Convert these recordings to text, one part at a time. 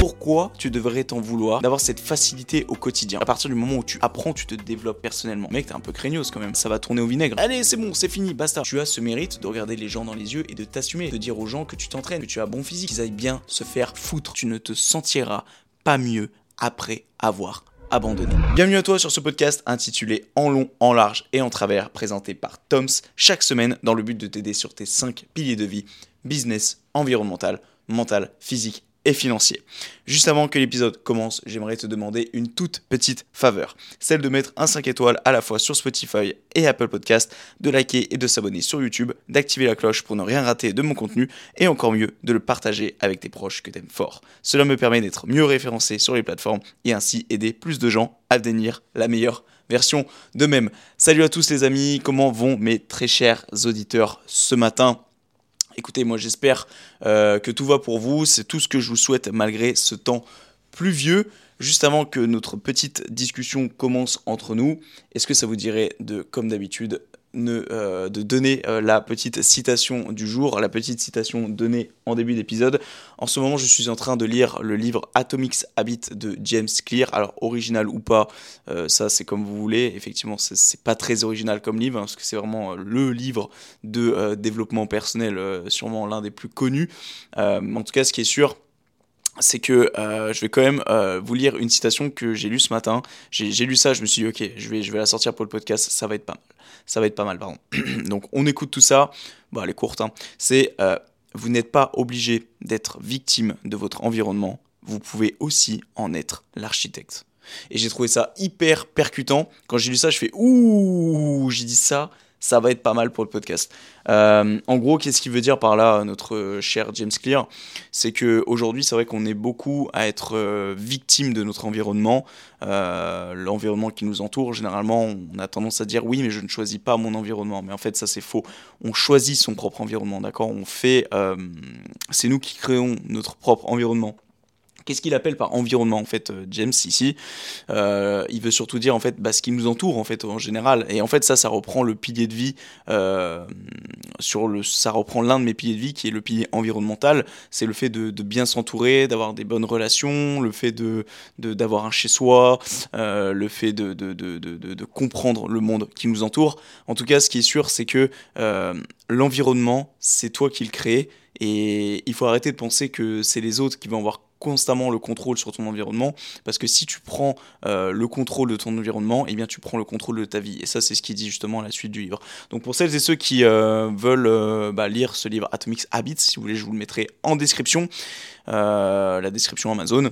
Pourquoi tu devrais t'en vouloir d'avoir cette facilité au quotidien. À partir du moment où tu apprends, tu te développes personnellement. Mec, t'es un peu craignos quand même, ça va tourner au vinaigre. Allez, c'est bon, c'est fini, basta. Tu as ce mérite de regarder les gens dans les yeux et de t'assumer, de dire aux gens que tu t'entraînes, que tu as bon physique, qu'ils aillent bien se faire foutre. Tu ne te sentiras pas mieux après avoir abandonné. Bienvenue à toi sur ce podcast intitulé En long, en large et en travers, présenté par Toms chaque semaine dans le but de t'aider sur tes 5 piliers de vie, business, environnemental, mental, physique et financier. Juste avant que l'épisode commence, j'aimerais te demander une toute petite faveur, celle de mettre un 5 étoiles à la fois sur Spotify et Apple Podcast, de liker et de s'abonner sur YouTube, d'activer la cloche pour ne rien rater de mon contenu et encore mieux de le partager avec tes proches que t'aimes fort. Cela me permet d'être mieux référencé sur les plateformes et ainsi aider plus de gens à devenir la meilleure version d'eux-mêmes. Salut à tous les amis, comment vont mes très chers auditeurs ce matin? Écoutez, moi j'espère euh, que tout va pour vous, c'est tout ce que je vous souhaite malgré ce temps pluvieux. Juste avant que notre petite discussion commence entre nous, est-ce que ça vous dirait de, comme d'habitude, euh, de donner euh, la petite citation du jour, la petite citation donnée en début d'épisode. En ce moment, je suis en train de lire le livre Atomics Habit de James Clear. Alors, original ou pas, euh, ça c'est comme vous voulez. Effectivement, c'est pas très original comme livre, hein, parce que c'est vraiment le livre de développement personnel, sûrement l'un des plus connus. en tout cas, ce qui est sûr, c'est que euh, je vais quand même euh, vous lire une citation que j'ai lue ce matin. J'ai lu ça, je me suis dit, ok, je vais, je vais la sortir pour le podcast, ça va être pas mal. Ça va être pas mal, pardon. Donc on écoute tout ça. Bon, elle est courte. Hein. C'est, euh, vous n'êtes pas obligé d'être victime de votre environnement, vous pouvez aussi en être l'architecte. Et j'ai trouvé ça hyper percutant. Quand j'ai lu ça, je fais, ouh, j'ai dit ça, ça va être pas mal pour le podcast. Euh, en gros, qu'est-ce qu'il veut dire par là, notre cher James Clear? C'est qu'aujourd'hui, c'est vrai qu'on est beaucoup à être euh, victime de notre environnement, euh, l'environnement qui nous entoure. Généralement, on a tendance à dire oui, mais je ne choisis pas mon environnement. Mais en fait, ça c'est faux. On choisit son propre environnement, d'accord? On fait, c'est nous qui créons notre propre environnement. Qu'est-ce qu'il appelle par environnement en fait, euh, James ici? Euh, Il veut surtout dire en fait bah, ce qui nous entoure en fait en général. Et en fait ça, ça reprend le pilier de vie euh, sur le, ça reprend l'un de mes piliers de vie qui est le pilier environnemental. C'est le fait de, bien s'entourer, d'avoir des bonnes relations, le fait de d'avoir un chez soi, le fait de, de, comprendre le monde qui nous entoure. En tout cas, ce qui est sûr, c'est que l'environnement, c'est toi qui le crée. Et il faut arrêter de penser que c'est les autres qui vont avoir constamment le contrôle sur ton environnement parce que si tu prends euh, le contrôle de ton environnement et eh bien tu prends le contrôle de ta vie. Et ça c'est ce qu'il dit justement à la suite du livre. Donc pour celles et ceux qui euh, veulent euh, bah, lire ce livre Atomics Habits si vous voulez je vous le mettrai en description la description Amazon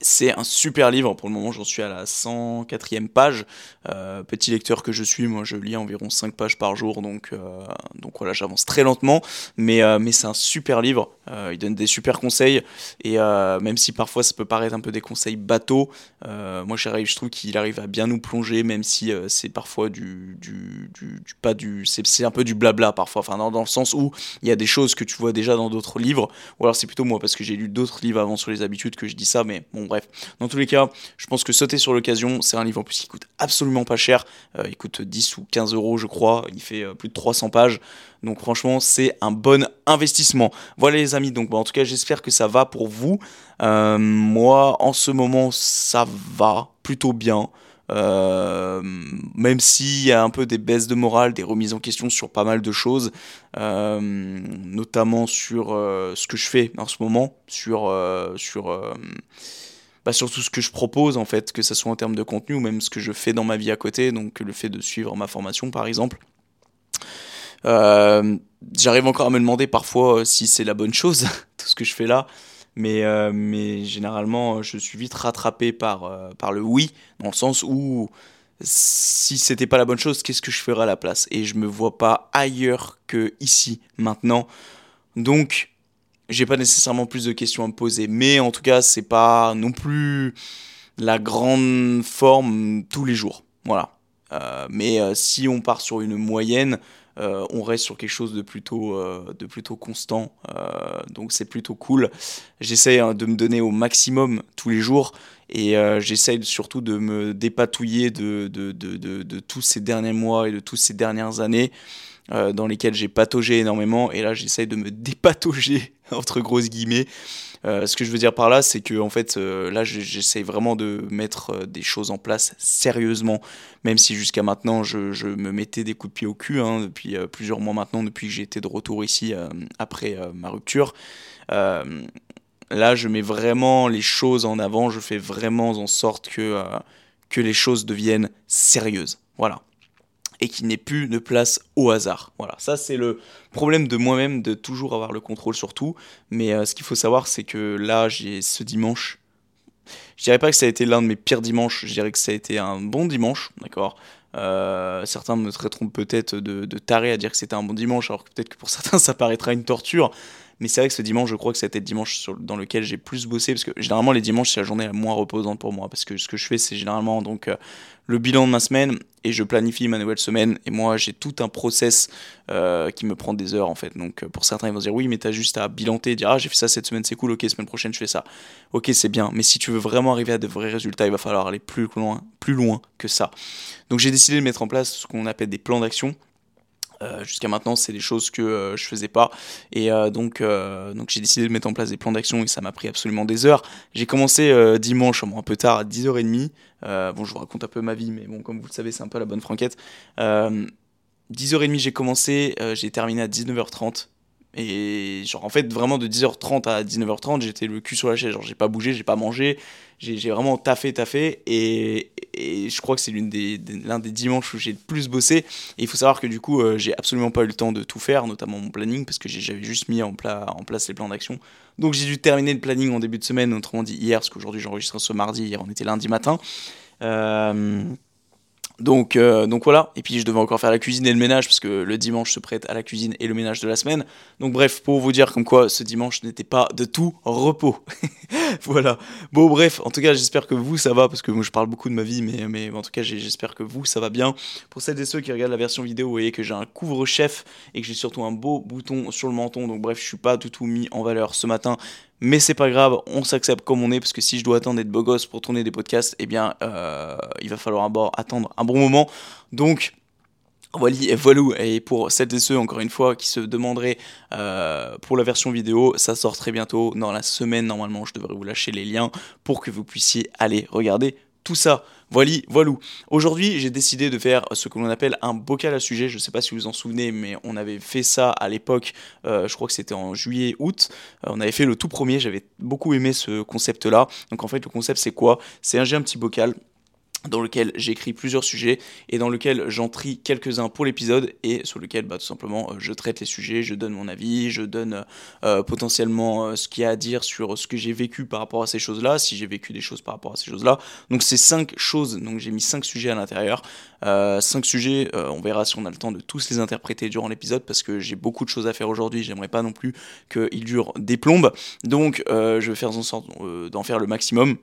c'est un super livre, pour le moment j'en suis à la 104e page. Euh, petit lecteur que je suis, moi je lis environ 5 pages par jour, donc, euh, donc voilà, j'avance très lentement, mais, euh, mais c'est un super livre, il donne des super conseils, et même si parfois ça peut paraître un peu des conseils bateaux, moi je trouve qu'il arrive à bien nous plonger, même si c'est parfois du, du, du, pas du, c'est un peu du blabla parfois, enfin dans, dans, le sens où il y a des choses que tu vois déjà dans d'autres livres, ou alors c'est plutôt moi parce que j'ai lu d'autres livres avant sur les habitudes que je dis ça, mais bref. Dans tous les cas, je pense que sauter sur l'occasion, c'est un livre en plus qui coûte absolument pas cher. Euh, il coûte 10 ou 15 euros, je crois. Il fait euh, plus de 300 pages. Donc franchement, c'est un bon investissement. Voilà les amis, donc en tout cas, j'espère que ça va pour vous. Euh, moi, en ce moment, ça va plutôt bien. même s'il y a un peu des baisses de morale, des remises en question sur pas mal de choses, notamment sur ce que je fais en ce moment, sur, sur bah, sur tout ce que je propose en fait, que ce soit en termes de contenu ou même ce que je fais dans ma vie à côté, donc le fait de suivre ma formation par exemple. Euh, j'arrive encore à me demander parfois euh, si c'est la bonne chose, tout ce que je fais là, mais, euh, mais généralement je suis vite rattrapé par, par le oui, dans le sens où si c'était pas la bonne chose, qu'est-ce que je ferais à la place? Et je me vois pas ailleurs que ici, maintenant. Donc, j'ai pas nécessairement plus de questions à me poser. Mais en tout cas, c'est pas non plus la grande forme tous les jours. Voilà. mais si on part sur une moyenne, on reste sur quelque chose de plutôt, de plutôt constant. donc c'est plutôt cool. J'essaie hein, de me donner au maximum tous les jours. Et j'essaie surtout de me dépatouiller de, de, de, de, tous ces derniers mois et de toutes ces dernières années dans lesquelles j'ai pataugé énormément. Et là, j'essaie de me dépatauger, entre grosses guillemets, euh, ce que je veux dire par là, c'est que en fait, euh, là, j'essaie vraiment de mettre euh, des choses en place sérieusement, même si jusqu'à maintenant, je, je, me mettais des coups de pied au cul hein, depuis plusieurs mois maintenant, depuis que j'ai été de retour ici après ma rupture. là, je mets vraiment les choses en avant, je fais vraiment en sorte que, que les choses deviennent sérieuses. Voilà et qui n'est plus de place au hasard. Voilà, ça c'est le problème de moi-même de toujours avoir le contrôle sur tout. Mais euh, ce qu'il faut savoir, c'est que là, j'ai ce dimanche. Je dirais pas que ça a été l'un de mes pires dimanches, je dirais que ça a été un bon dimanche, d'accord euh, certains me traiteront peut-être de, de, taré à dire que c'était un bon dimanche, alors que peut-être que pour certains ça paraîtra une torture. Mais c'est vrai que ce dimanche, je crois que c'était le dimanche dans lequel j'ai plus bossé, parce que généralement les dimanches c'est la journée la moins reposante pour moi, parce que ce que je fais c'est généralement donc euh, le bilan de ma semaine et je planifie ma nouvelle semaine. Et moi j'ai tout un process euh, qui me prend des heures en fait. Donc pour certains ils vont dire oui mais t'as juste à bilanter, dire ah j'ai fait ça cette semaine c'est cool, ok semaine prochaine je fais ça, ok c'est bien. Mais si tu veux vraiment arriver à de vrais résultats, il va falloir aller plus loin, plus loin que ça. Donc j'ai décidé de mettre en place ce qu'on appelle des plans d'action euh, jusqu'à maintenant, c'est des choses que euh, je faisais pas. Et euh, donc, donc j'ai décidé de mettre en place des plans d'action et ça m'a pris absolument des heures. J'ai commencé dimanche, un peu tard, à 10h30. bon, je vous raconte un peu ma vie, mais bon, comme vous le savez, c'est un peu la bonne franquette. 10h30, j'ai commencé, j'ai terminé à 19h30. Et genre, en fait, vraiment de 10h30 à 19h30, j'étais le cul sur la chaise. Genre, j'ai pas bougé, j'ai pas mangé, j'ai vraiment taffé, taffé. Et, et je crois que c'est l'un des, l'un des dimanches où j'ai le plus bossé. Et il faut savoir que du coup, euh, j'ai absolument pas eu le temps de tout faire, notamment mon planning, parce que j'avais juste mis en, en place les plans d'action. Donc, j'ai dû terminer le planning en début de semaine, autrement dit hier, parce qu'aujourd'hui j'enregistre ce mardi, hier on était lundi matin. Euh. Donc, euh, donc voilà, et puis je devais encore faire la cuisine et le ménage parce que le dimanche se prête à la cuisine et le ménage de la semaine. Donc bref, pour vous dire comme quoi ce dimanche n'était pas de tout repos. voilà. Bon bref, en tout cas j'espère que vous ça va parce que moi je parle beaucoup de ma vie, mais, en tout cas j'espère que vous ça va bien. Pour celles et ceux qui regardent la version vidéo, vous voyez que j'ai un couvre-chef et que j'ai surtout un beau bouton sur le menton. Donc bref, je suis pas du tout mis en valeur ce matin mais c'est pas grave, on s'accepte comme on est, parce que si je dois attendre d'être beau gosse pour tourner des podcasts, eh bien, euh, il va falloir attendre un bon moment. Donc, voilà, voilà, et pour celles et ceux, encore une fois, qui se demanderaient euh, pour la version vidéo, ça sort très bientôt. Dans la semaine, normalement, je devrais vous lâcher les liens pour que vous puissiez aller regarder tout ça. Voilà, voilà. Aujourd'hui, j'ai décidé de faire ce que l'on appelle un bocal à sujet. Je ne sais pas si vous en souvenez, mais on avait fait ça à l'époque, euh, je crois que c'était en juillet-août. Euh, on avait fait le tout premier, j'avais beaucoup aimé ce concept-là. Donc en fait, le concept, c'est quoi? C'est un, j'ai un petit bocal dans lequel j'écris plusieurs sujets et dans lequel j'en trie quelques-uns pour l'épisode et sur lequel bah, tout simplement euh, je traite les sujets, je donne mon avis, je donne euh, potentiellement euh, ce qu'il y a à dire sur ce que j'ai vécu par rapport à ces choses-là, si j'ai vécu des choses par rapport à ces choses-là. Donc c'est cinq choses, donc j'ai mis cinq sujets à l'intérieur. cinq sujets, on verra si on a le temps de tous les interpréter durant l'épisode parce que j'ai beaucoup de choses à faire aujourd'hui, j'aimerais pas non plus qu'ils durent des plombes. Donc je vais faire en sorte d'en faire le maximum.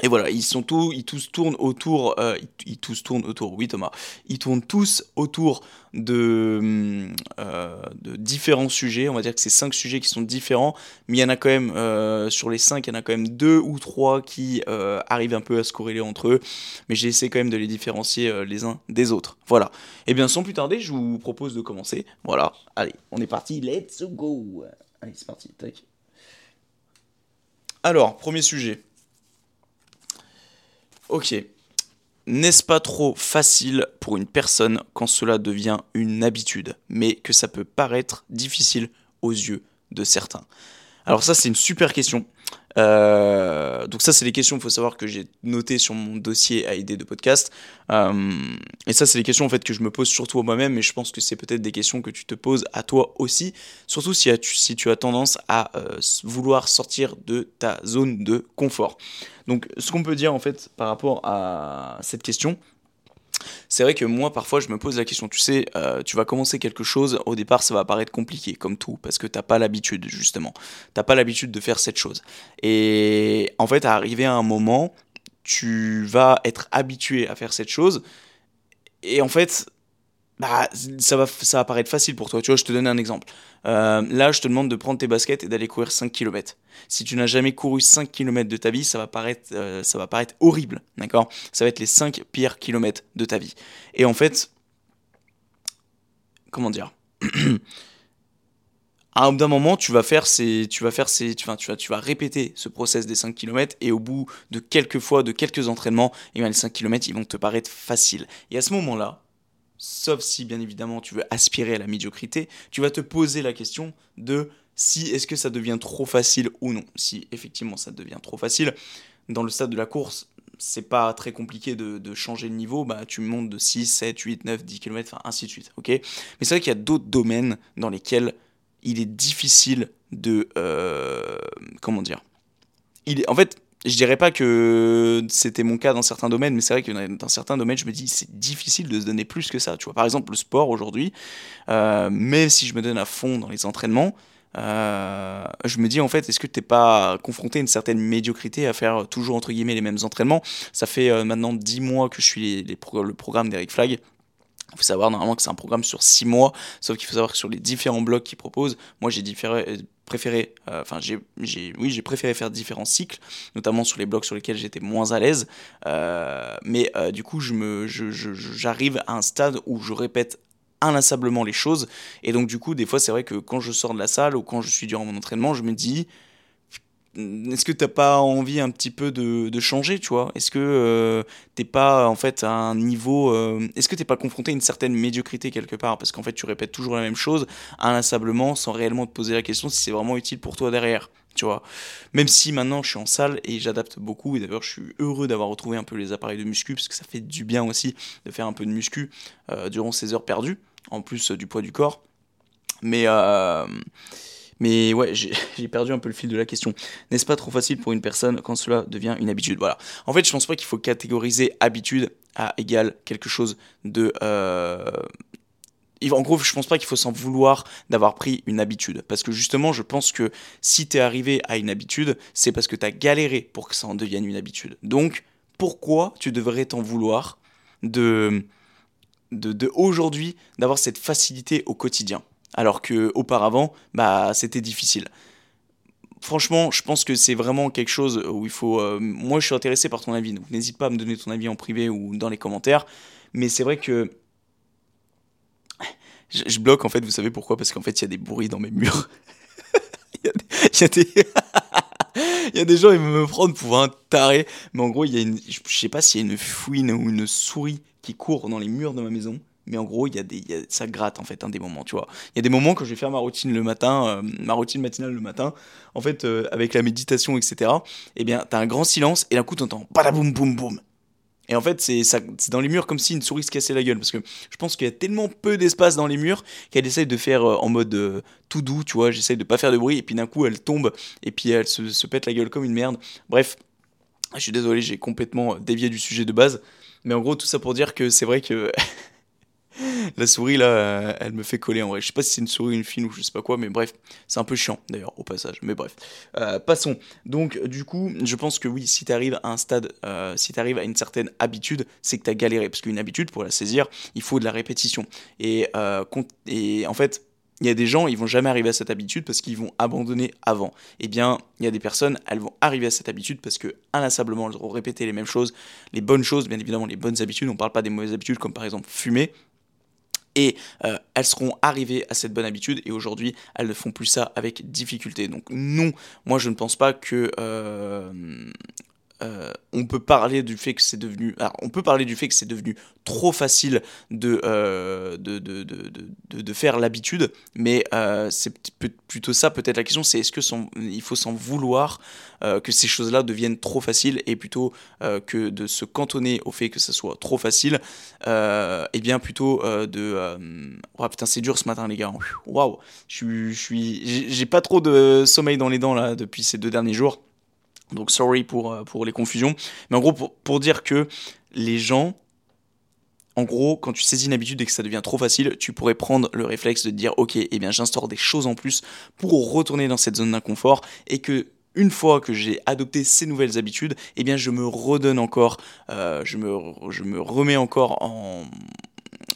Et voilà, ils sont tous, ils tous tournent autour, euh, ils, tous tournent autour, oui Thomas, ils tournent tous autour de, euh, de, différents sujets. On va dire que c'est cinq sujets qui sont différents, mais il y en a quand même euh, sur les cinq, il y en a quand même deux ou trois qui arrivent un peu à se corréler entre eux. Mais j'ai essayé quand même de les différencier les uns des autres. Voilà. Et eh bien sans plus tarder, je vous propose de commencer. Voilà. Allez, on est parti. Let's go. Allez, c'est parti. Tac. Alors, premier sujet. Ok. N'est-ce pas trop facile pour une personne quand cela devient une habitude, mais que ça peut paraître difficile aux yeux de certains? Alors ça c'est une super question. Euh, donc ça, c'est les questions, il faut savoir que j'ai notées sur mon dossier à aider de podcast. Euh, et ça, c'est les questions en fait que je me pose surtout à moi-même, mais je pense que c'est peut-être des questions que tu te poses à toi aussi, surtout si tu as tendance à euh, vouloir sortir de ta zone de confort. Donc ce qu'on peut dire en fait par rapport à cette question, c'est vrai que moi, parfois, je me pose la question, tu sais, euh, tu vas commencer quelque chose, au départ, ça va paraître compliqué, comme tout, parce que t'as pas l'habitude, justement. T'as pas l'habitude de faire cette chose. Et en fait, à arriver à un moment, tu vas être habitué à faire cette chose. Et en fait, bah, ça, va, ça va paraître facile pour toi. Tu vois, je te donne un exemple. Euh, là, je te demande de prendre tes baskets et d'aller courir 5 km. Si tu n'as jamais couru 5 km de ta vie, ça va paraître, euh, ça va paraître horrible. D'accord? Ça va être les 5 pires kilomètres de ta vie. Et en fait, comment dire? À un moment, tu vas faire ces, tu vas faire ces, tu, vas, tu, vas, tu vas répéter ce process des 5 km et au bout de quelques fois, de quelques entraînements, et eh les 5 km, ils vont te paraître faciles. Et à ce moment-là, sauf si bien évidemment tu veux aspirer à la médiocrité, tu vas te poser la question de si est-ce que ça devient trop facile ou non. Si effectivement ça devient trop facile, dans le stade de la course, c'est pas très compliqué de, changer le niveau, bah, tu montes de 6, 7, 8, 9, 10 km, enfin ainsi de suite. ok? Mais c'est vrai qu'il y a d'autres domaines dans lesquels il est difficile de... Euh, comment dire? Il est, En fait, je dirais pas que c'était mon cas dans certains domaines, mais c'est vrai que dans certains domaines, je me dis c'est difficile de se donner plus que ça. Tu vois, par exemple, le sport aujourd'hui, euh, même si je me donne à fond dans les entraînements, euh, je me dis en fait, est-ce que tu n'es pas confronté à une certaine médiocrité à faire toujours entre guillemets les mêmes entraînements? Ça fait euh, maintenant 10 mois que je suis le programme d'Eric Flag. Il faut savoir normalement que c'est un programme sur 6 mois, sauf qu'il faut savoir que sur les différents blocs qu'il propose, moi j'ai préféré, euh, enfin j'ai, oui j'ai préféré faire différents cycles, notamment sur les blocs sur lesquels j'étais moins à l'aise. mais du coup je me, j'arrive à un stade où je répète inlassablement les choses. Et donc, du coup, des fois, c'est vrai que quand je sors de la salle ou quand je suis durant mon entraînement, je me dis est-ce que t'as pas envie un petit peu de, changer, tu vois? Est-ce que euh, t'es pas en fait à un niveau, euh, est-ce que t'es pas confronté à une certaine médiocrité quelque part? Parce qu'en fait, tu répètes toujours la même chose inlassablement, sans réellement te poser la question si c'est vraiment utile pour toi derrière, tu vois? Même si maintenant je suis en salle et j'adapte beaucoup, et d'ailleurs je suis heureux d'avoir retrouvé un peu les appareils de muscu parce que ça fait du bien aussi de faire un peu de muscu euh, durant ces heures perdues en plus euh, du poids du corps. Mais, mais ouais, j'ai perdu un peu le fil de la question. N'est-ce pas trop facile pour une personne quand cela devient une habitude? Voilà. En fait, je pense pas qu'il faut catégoriser habitude à égal quelque chose de. Euh, en gros, je pense pas qu'il faut s'en vouloir d'avoir pris une habitude. Parce que justement, je pense que si tu es arrivé à une habitude, c'est parce que tu as galéré pour que ça en devienne une habitude. Donc, pourquoi tu devrais t'en vouloir de de, aujourd'hui d'avoir cette facilité au quotidien? Alors que auparavant, bah, c'était difficile. Franchement, je pense que c'est vraiment quelque chose où il faut. Euh, moi, je suis intéressé par ton avis, donc n'hésite pas à me donner ton avis en privé ou dans les commentaires. Mais c'est vrai que je, bloque en fait. Vous savez pourquoi? Parce qu'en fait, il y a des bruits dans mes murs. Il y, a des... il y a des gens, ils me prennent pour un taré. Mais en gros, il y a une. Je sais pas s'il y a une fouine ou une souris qui court dans les murs de ma maison. Mais en gros, il y a des, ça gratte en fait, un des moments, tu vois. Il y a des moments quand je vais faire ma routine le matin, euh, ma routine matinale le matin, en fait, euh, avec la méditation, etc. Eh bien, t'as un grand silence et d'un coup, t'entends badaboum boum boum. Et en fait, c'est dans les murs comme si une souris se cassait la gueule. Parce que je pense qu'il y a tellement peu d'espace dans les murs qu'elle essaye de faire euh, en mode tout doux, tu vois. J'essaye de pas faire de bruit. Et puis d'un coup, elle tombe. Et puis elle se, pète la gueule comme une merde. Bref, je suis désolé, j'ai complètement dévié du sujet de base. Mais en gros, tout ça pour dire que c'est vrai que la souris là, elle me fait coller en vrai. Je sais pas si c'est une souris, une fine ou je sais pas quoi, mais bref, c'est un peu chiant d'ailleurs au passage. Mais bref, euh, passons. Donc du coup, je pense que oui, si tu arrives à un stade, euh, si tu arrives à une certaine habitude, c'est que tu as galéré. Parce qu'une habitude, pour la saisir, il faut de la répétition. Et, euh, et en fait, il y a des gens, ils vont jamais arriver à cette habitude parce qu'ils vont abandonner avant. Eh bien, il y a des personnes, elles vont arriver à cette habitude parce que inlassablement, elles auront répété les mêmes choses, les bonnes choses, bien évidemment, les bonnes habitudes. On ne parle pas des mauvaises habitudes comme par exemple fumer. Et euh, elles seront arrivées à cette bonne habitude et aujourd'hui elles ne font plus ça avec difficulté. Donc non, moi je ne pense pas que euh, euh, on peut parler du fait que c'est devenu, on peut parler du fait que c'est devenu trop facile de, euh, de, de, de, de, faire l'habitude, mais euh, c'est plutôt ça peut-être la question, c'est est-ce que il faut s'en vouloir que ces choses-là deviennent trop faciles et plutôt que de se cantonner au fait que ça soit trop facile, et bien plutôt de, oh putain c'est dur ce matin les gars, waouh, je suis, j'ai pas trop de sommeil dans les dents là depuis ces deux derniers jours. Donc sorry pour, euh, pour les confusions. Mais en gros, pour, dire que les gens, en gros, quand tu saisis une habitude et que ça devient trop facile, tu pourrais prendre le réflexe de dire ok, eh bien j'instaure des choses en plus pour retourner dans cette zone d'inconfort et que une fois que j'ai adopté ces nouvelles habitudes, eh bien je me redonne encore, euh, je, me, je me remets encore en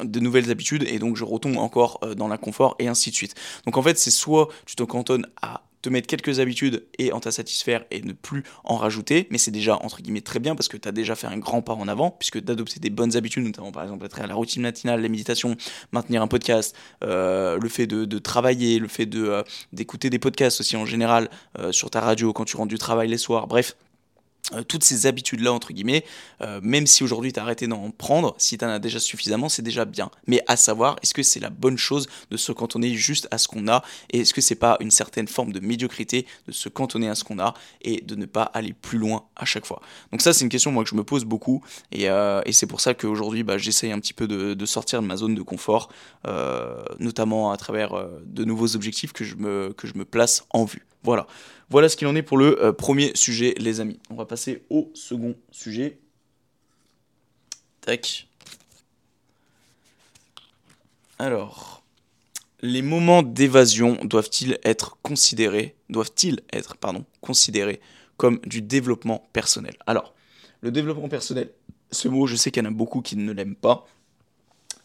de nouvelles habitudes et donc je retombe encore euh, dans l'inconfort et ainsi de suite. Donc en fait c'est soit tu te cantonnes à te mettre quelques habitudes et en t'en satisfaire et ne plus en rajouter, mais c'est déjà entre guillemets très bien parce que tu as déjà fait un grand pas en avant, puisque d'adopter des bonnes habitudes, notamment par exemple à la routine matinale, la méditation, maintenir un podcast, euh, le fait de, travailler, le fait euh, d'écouter des podcasts aussi en général euh, sur ta radio quand tu rentres du travail les soirs, bref toutes ces habitudes-là, entre guillemets, euh, même si aujourd'hui tu as arrêté d'en prendre, si tu en as déjà suffisamment, c'est déjà bien. Mais à savoir, est-ce que c'est la bonne chose de se cantonner juste à ce qu'on a? Et est-ce que c'est pas une certaine forme de médiocrité de se cantonner à ce qu'on a et de ne pas aller plus loin à chaque fois? Donc ça, c'est une question moi que je me pose beaucoup et, euh, c'est pour ça qu'aujourd'hui, bah, j'essaye un petit peu de, de, sortir de ma zone de confort, notamment à travers de nouveaux objectifs que je me, que je me place en vue. Voilà. Ce qu'il en est pour le euh, premier sujet, les amis. On va passer au second sujet. Tac. Alors, les moments d'évasion doivent-ils être considérés, doivent-ils être, considérés comme du développement personnel? Alors, le développement personnel, ce mot, je sais qu'il y en a beaucoup qui ne l'aiment pas.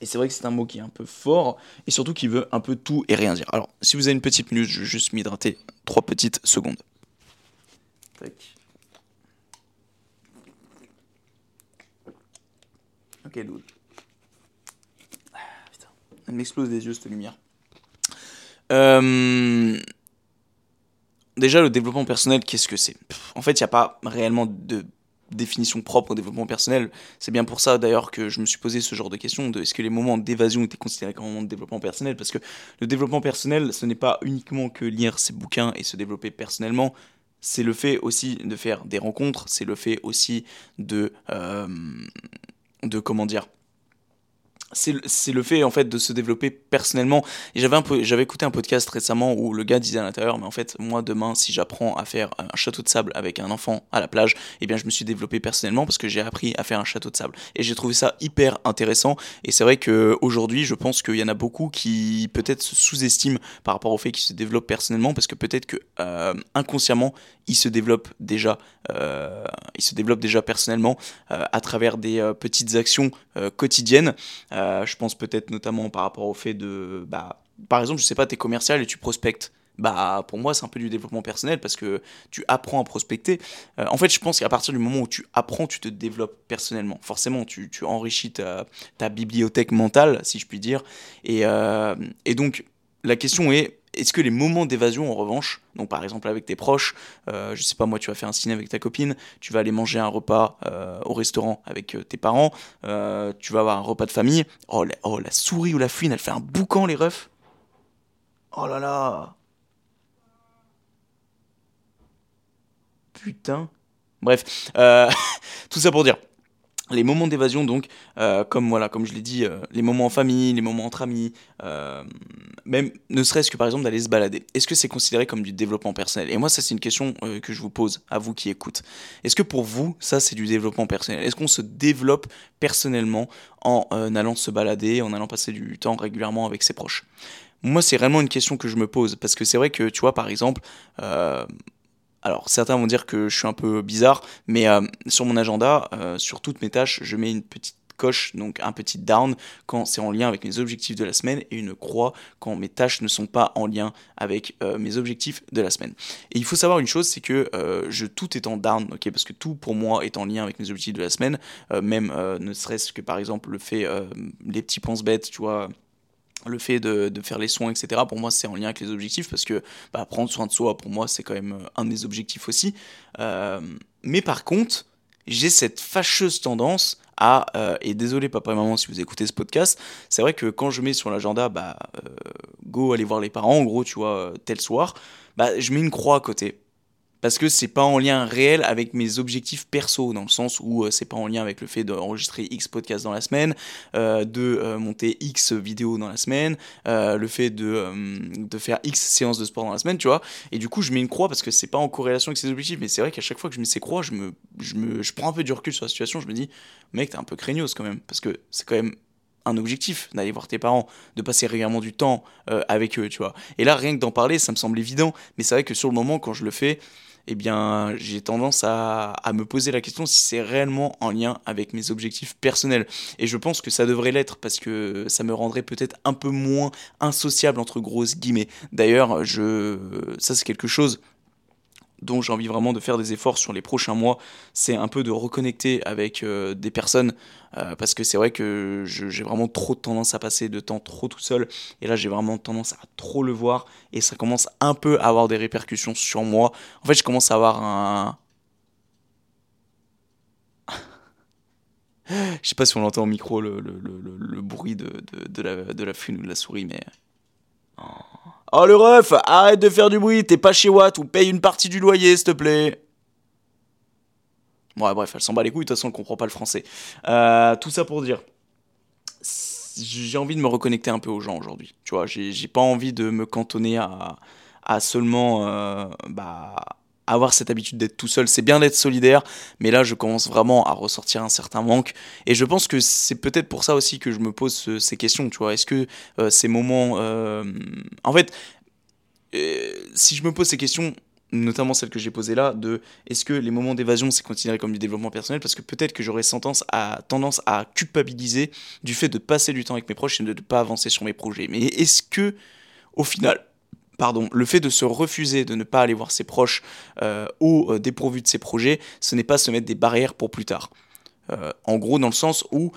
Et c'est vrai que c'est un mot qui est un peu fort et surtout qui veut un peu tout et rien dire. Alors, si vous avez une petite minute, je vais juste m'hydrater trois petites secondes. Tac. Ok, dude. Ah, putain. Elle m'explose des yeux cette lumière. Euh, déjà, le développement personnel, qu'est-ce que c'est? En fait, il n'y a pas réellement de définition propre au développement personnel. C'est bien pour ça d'ailleurs que je me suis posé ce genre de questions de est-ce que les moments d'évasion étaient considérés comme un moment de développement personnel? Parce que le développement personnel, ce n'est pas uniquement que lire ses bouquins et se développer personnellement, c'est le fait aussi de faire des rencontres, c'est le fait aussi de, euh, de comment dire, c'est le fait en fait de se développer personnellement. Et j'avais j'avais écouté un podcast récemment où le gars disait à l'intérieur mais en fait moi demain si j'apprends à faire un château de sable avec un enfant à la plage eh bien je me suis développé personnellement parce que j'ai appris à faire un château de sable. Et j'ai trouvé ça hyper intéressant. Et c'est vrai que aujourd'hui je pense qu'il y en a beaucoup qui peut-être se sous-estiment par rapport au fait qu'ils se développent personnellement parce que peut-être que euh, inconsciemment ils se développent déjà euh, ils se développent déjà personnellement euh, à travers des petites actions quotidiennes euh, je pense peut-être notamment par rapport au fait de, bah, par exemple, je sais pas, tu es commercial et tu prospectes. Bah, pour moi, c'est un peu du développement personnel parce que tu apprends à prospecter. Euh, en fait, je pense qu'à partir du moment où tu apprends, tu te développes personnellement. Forcément, tu, enrichis ta, bibliothèque mentale, si je puis dire. Euh, et donc, la question est est-ce que les moments d'évasion, en revanche, donc par exemple avec tes proches, euh, je sais pas moi, tu vas faire un ciné avec ta copine, tu vas aller manger un repas euh, au restaurant avec euh, tes parents, tu vas avoir un repas de famille. Oh la, oh, la souris ou la fouine, elle fait un boucan, les refs. Oh là là. Putain. Bref, tout ça pour dire les moments d'évasion donc euh, comme voilà comme je l'ai dit euh, les moments en famille les moments entre amis euh, même ne serait-ce que par exemple d'aller se balader. Est-ce que c'est considéré comme du développement personnel? Et moi ça c'est une question que je vous pose à vous qui écoutez est-ce que pour vous ça c'est du développement personnel? Est-ce qu'on se développe personnellement en allant se balader en allant passer du temps régulièrement avec ses proches? Moi c'est vraiment une question que je me pose parce que c'est vrai que tu vois par exemple alors certains vont dire que je suis un peu bizarre, mais euh, sur mon agenda, euh, sur toutes mes tâches, je mets une petite coche, donc un petit down quand c'est en lien avec mes objectifs de la semaine et une croix quand mes tâches ne sont pas en lien avec euh, mes objectifs de la semaine. Et il faut savoir une chose, c'est que je tout est en down, ok, parce que tout pour moi est en lien avec mes objectifs de la semaine, même ne serait-ce que par exemple le fait les petits penses bêtes, tu vois le fait de, faire les soins, etc., pour moi, c'est en lien avec les objectifs parce que bah, prendre soin de soi, pour moi, c'est quand même euh, un de mes objectifs aussi. Euh, mais par contre, j'ai cette fâcheuse tendance à, euh, et désolé papa et maman si vous écoutez ce podcast, c'est vrai que quand je mets sur l'agenda, bah, go aller voir les parents, en gros, tu vois, tel soir, bah, je mets une croix à côté parce que c'est pas en lien réel avec mes objectifs perso dans le sens où euh, c'est pas en lien avec le fait d'enregistrer X podcasts dans la semaine, euh, de euh, monter X vidéos dans la semaine, le fait de, de faire X séances de sport dans la semaine, tu vois. Et du coup, je mets une croix parce que c'est pas en corrélation avec ces objectifs, mais c'est vrai qu'à chaque fois que je mets ces croix, je me, je me je prends un peu du recul sur la situation, je me dis mec, t'es un peu craignos quand même parce que c'est quand même un objectif d'aller voir tes parents, de passer régulièrement du temps avec eux, tu vois. Et là, rien que d'en parler, ça me semble évident, mais c'est vrai que sur le moment, quand je le fais, eh bien, j'ai tendance à, me poser la question si c'est réellement en lien avec mes objectifs personnels. Et je pense que ça devrait l'être parce que ça me rendrait peut-être un peu moins insociable entre grosses guillemets. D'ailleurs, je, ça c'est quelque chose dont j'ai envie vraiment de faire des efforts sur les prochains mois, c'est un peu de reconnecter avec euh, des personnes, euh, parce que c'est vrai que j'ai vraiment trop de tendance à passer de temps trop tout seul, et là j'ai vraiment tendance à trop le voir, et ça commence un peu à avoir des répercussions sur moi. En fait, je commence à avoir un... je sais pas si on entend au micro le, bruit de, de, la, de la fune ou de la souris, mais... Oh. Oh le ref, arrête de faire du bruit, t'es pas chez Watt ou paye une partie du loyer, s'il te plaît. Ouais, bref, elle s'en bat les couilles, de toute façon, elle comprend pas le français. Euh, tout ça pour dire, j'ai envie de me reconnecter un peu aux gens aujourd'hui. Tu vois, j'ai pas envie de me cantonner à, seulement euh, bah, avoir cette habitude d'être tout seul. C'est bien d'être solidaire, mais là, je commence vraiment à ressortir un certain manque. Et je pense que c'est peut-être pour ça aussi que je me pose ces questions, tu vois. Est-ce que euh, ces moments... Euh, en fait, euh, si je me pose ces questions, notamment celle que j'ai posée là, de est-ce que les moments d'évasion c'est considéré comme du développement personnel? Parce que peut-être que j'aurais tendance à, tendance à culpabiliser du fait de passer du temps avec mes proches et de ne pas avancer sur mes projets. Mais est-ce que au final pardon, le fait de se refuser de ne pas aller voir ses proches euh, ou euh, dépourvu de ses projets, ce n'est pas se mettre des barrières pour plus tard. Euh, en gros, dans le sens où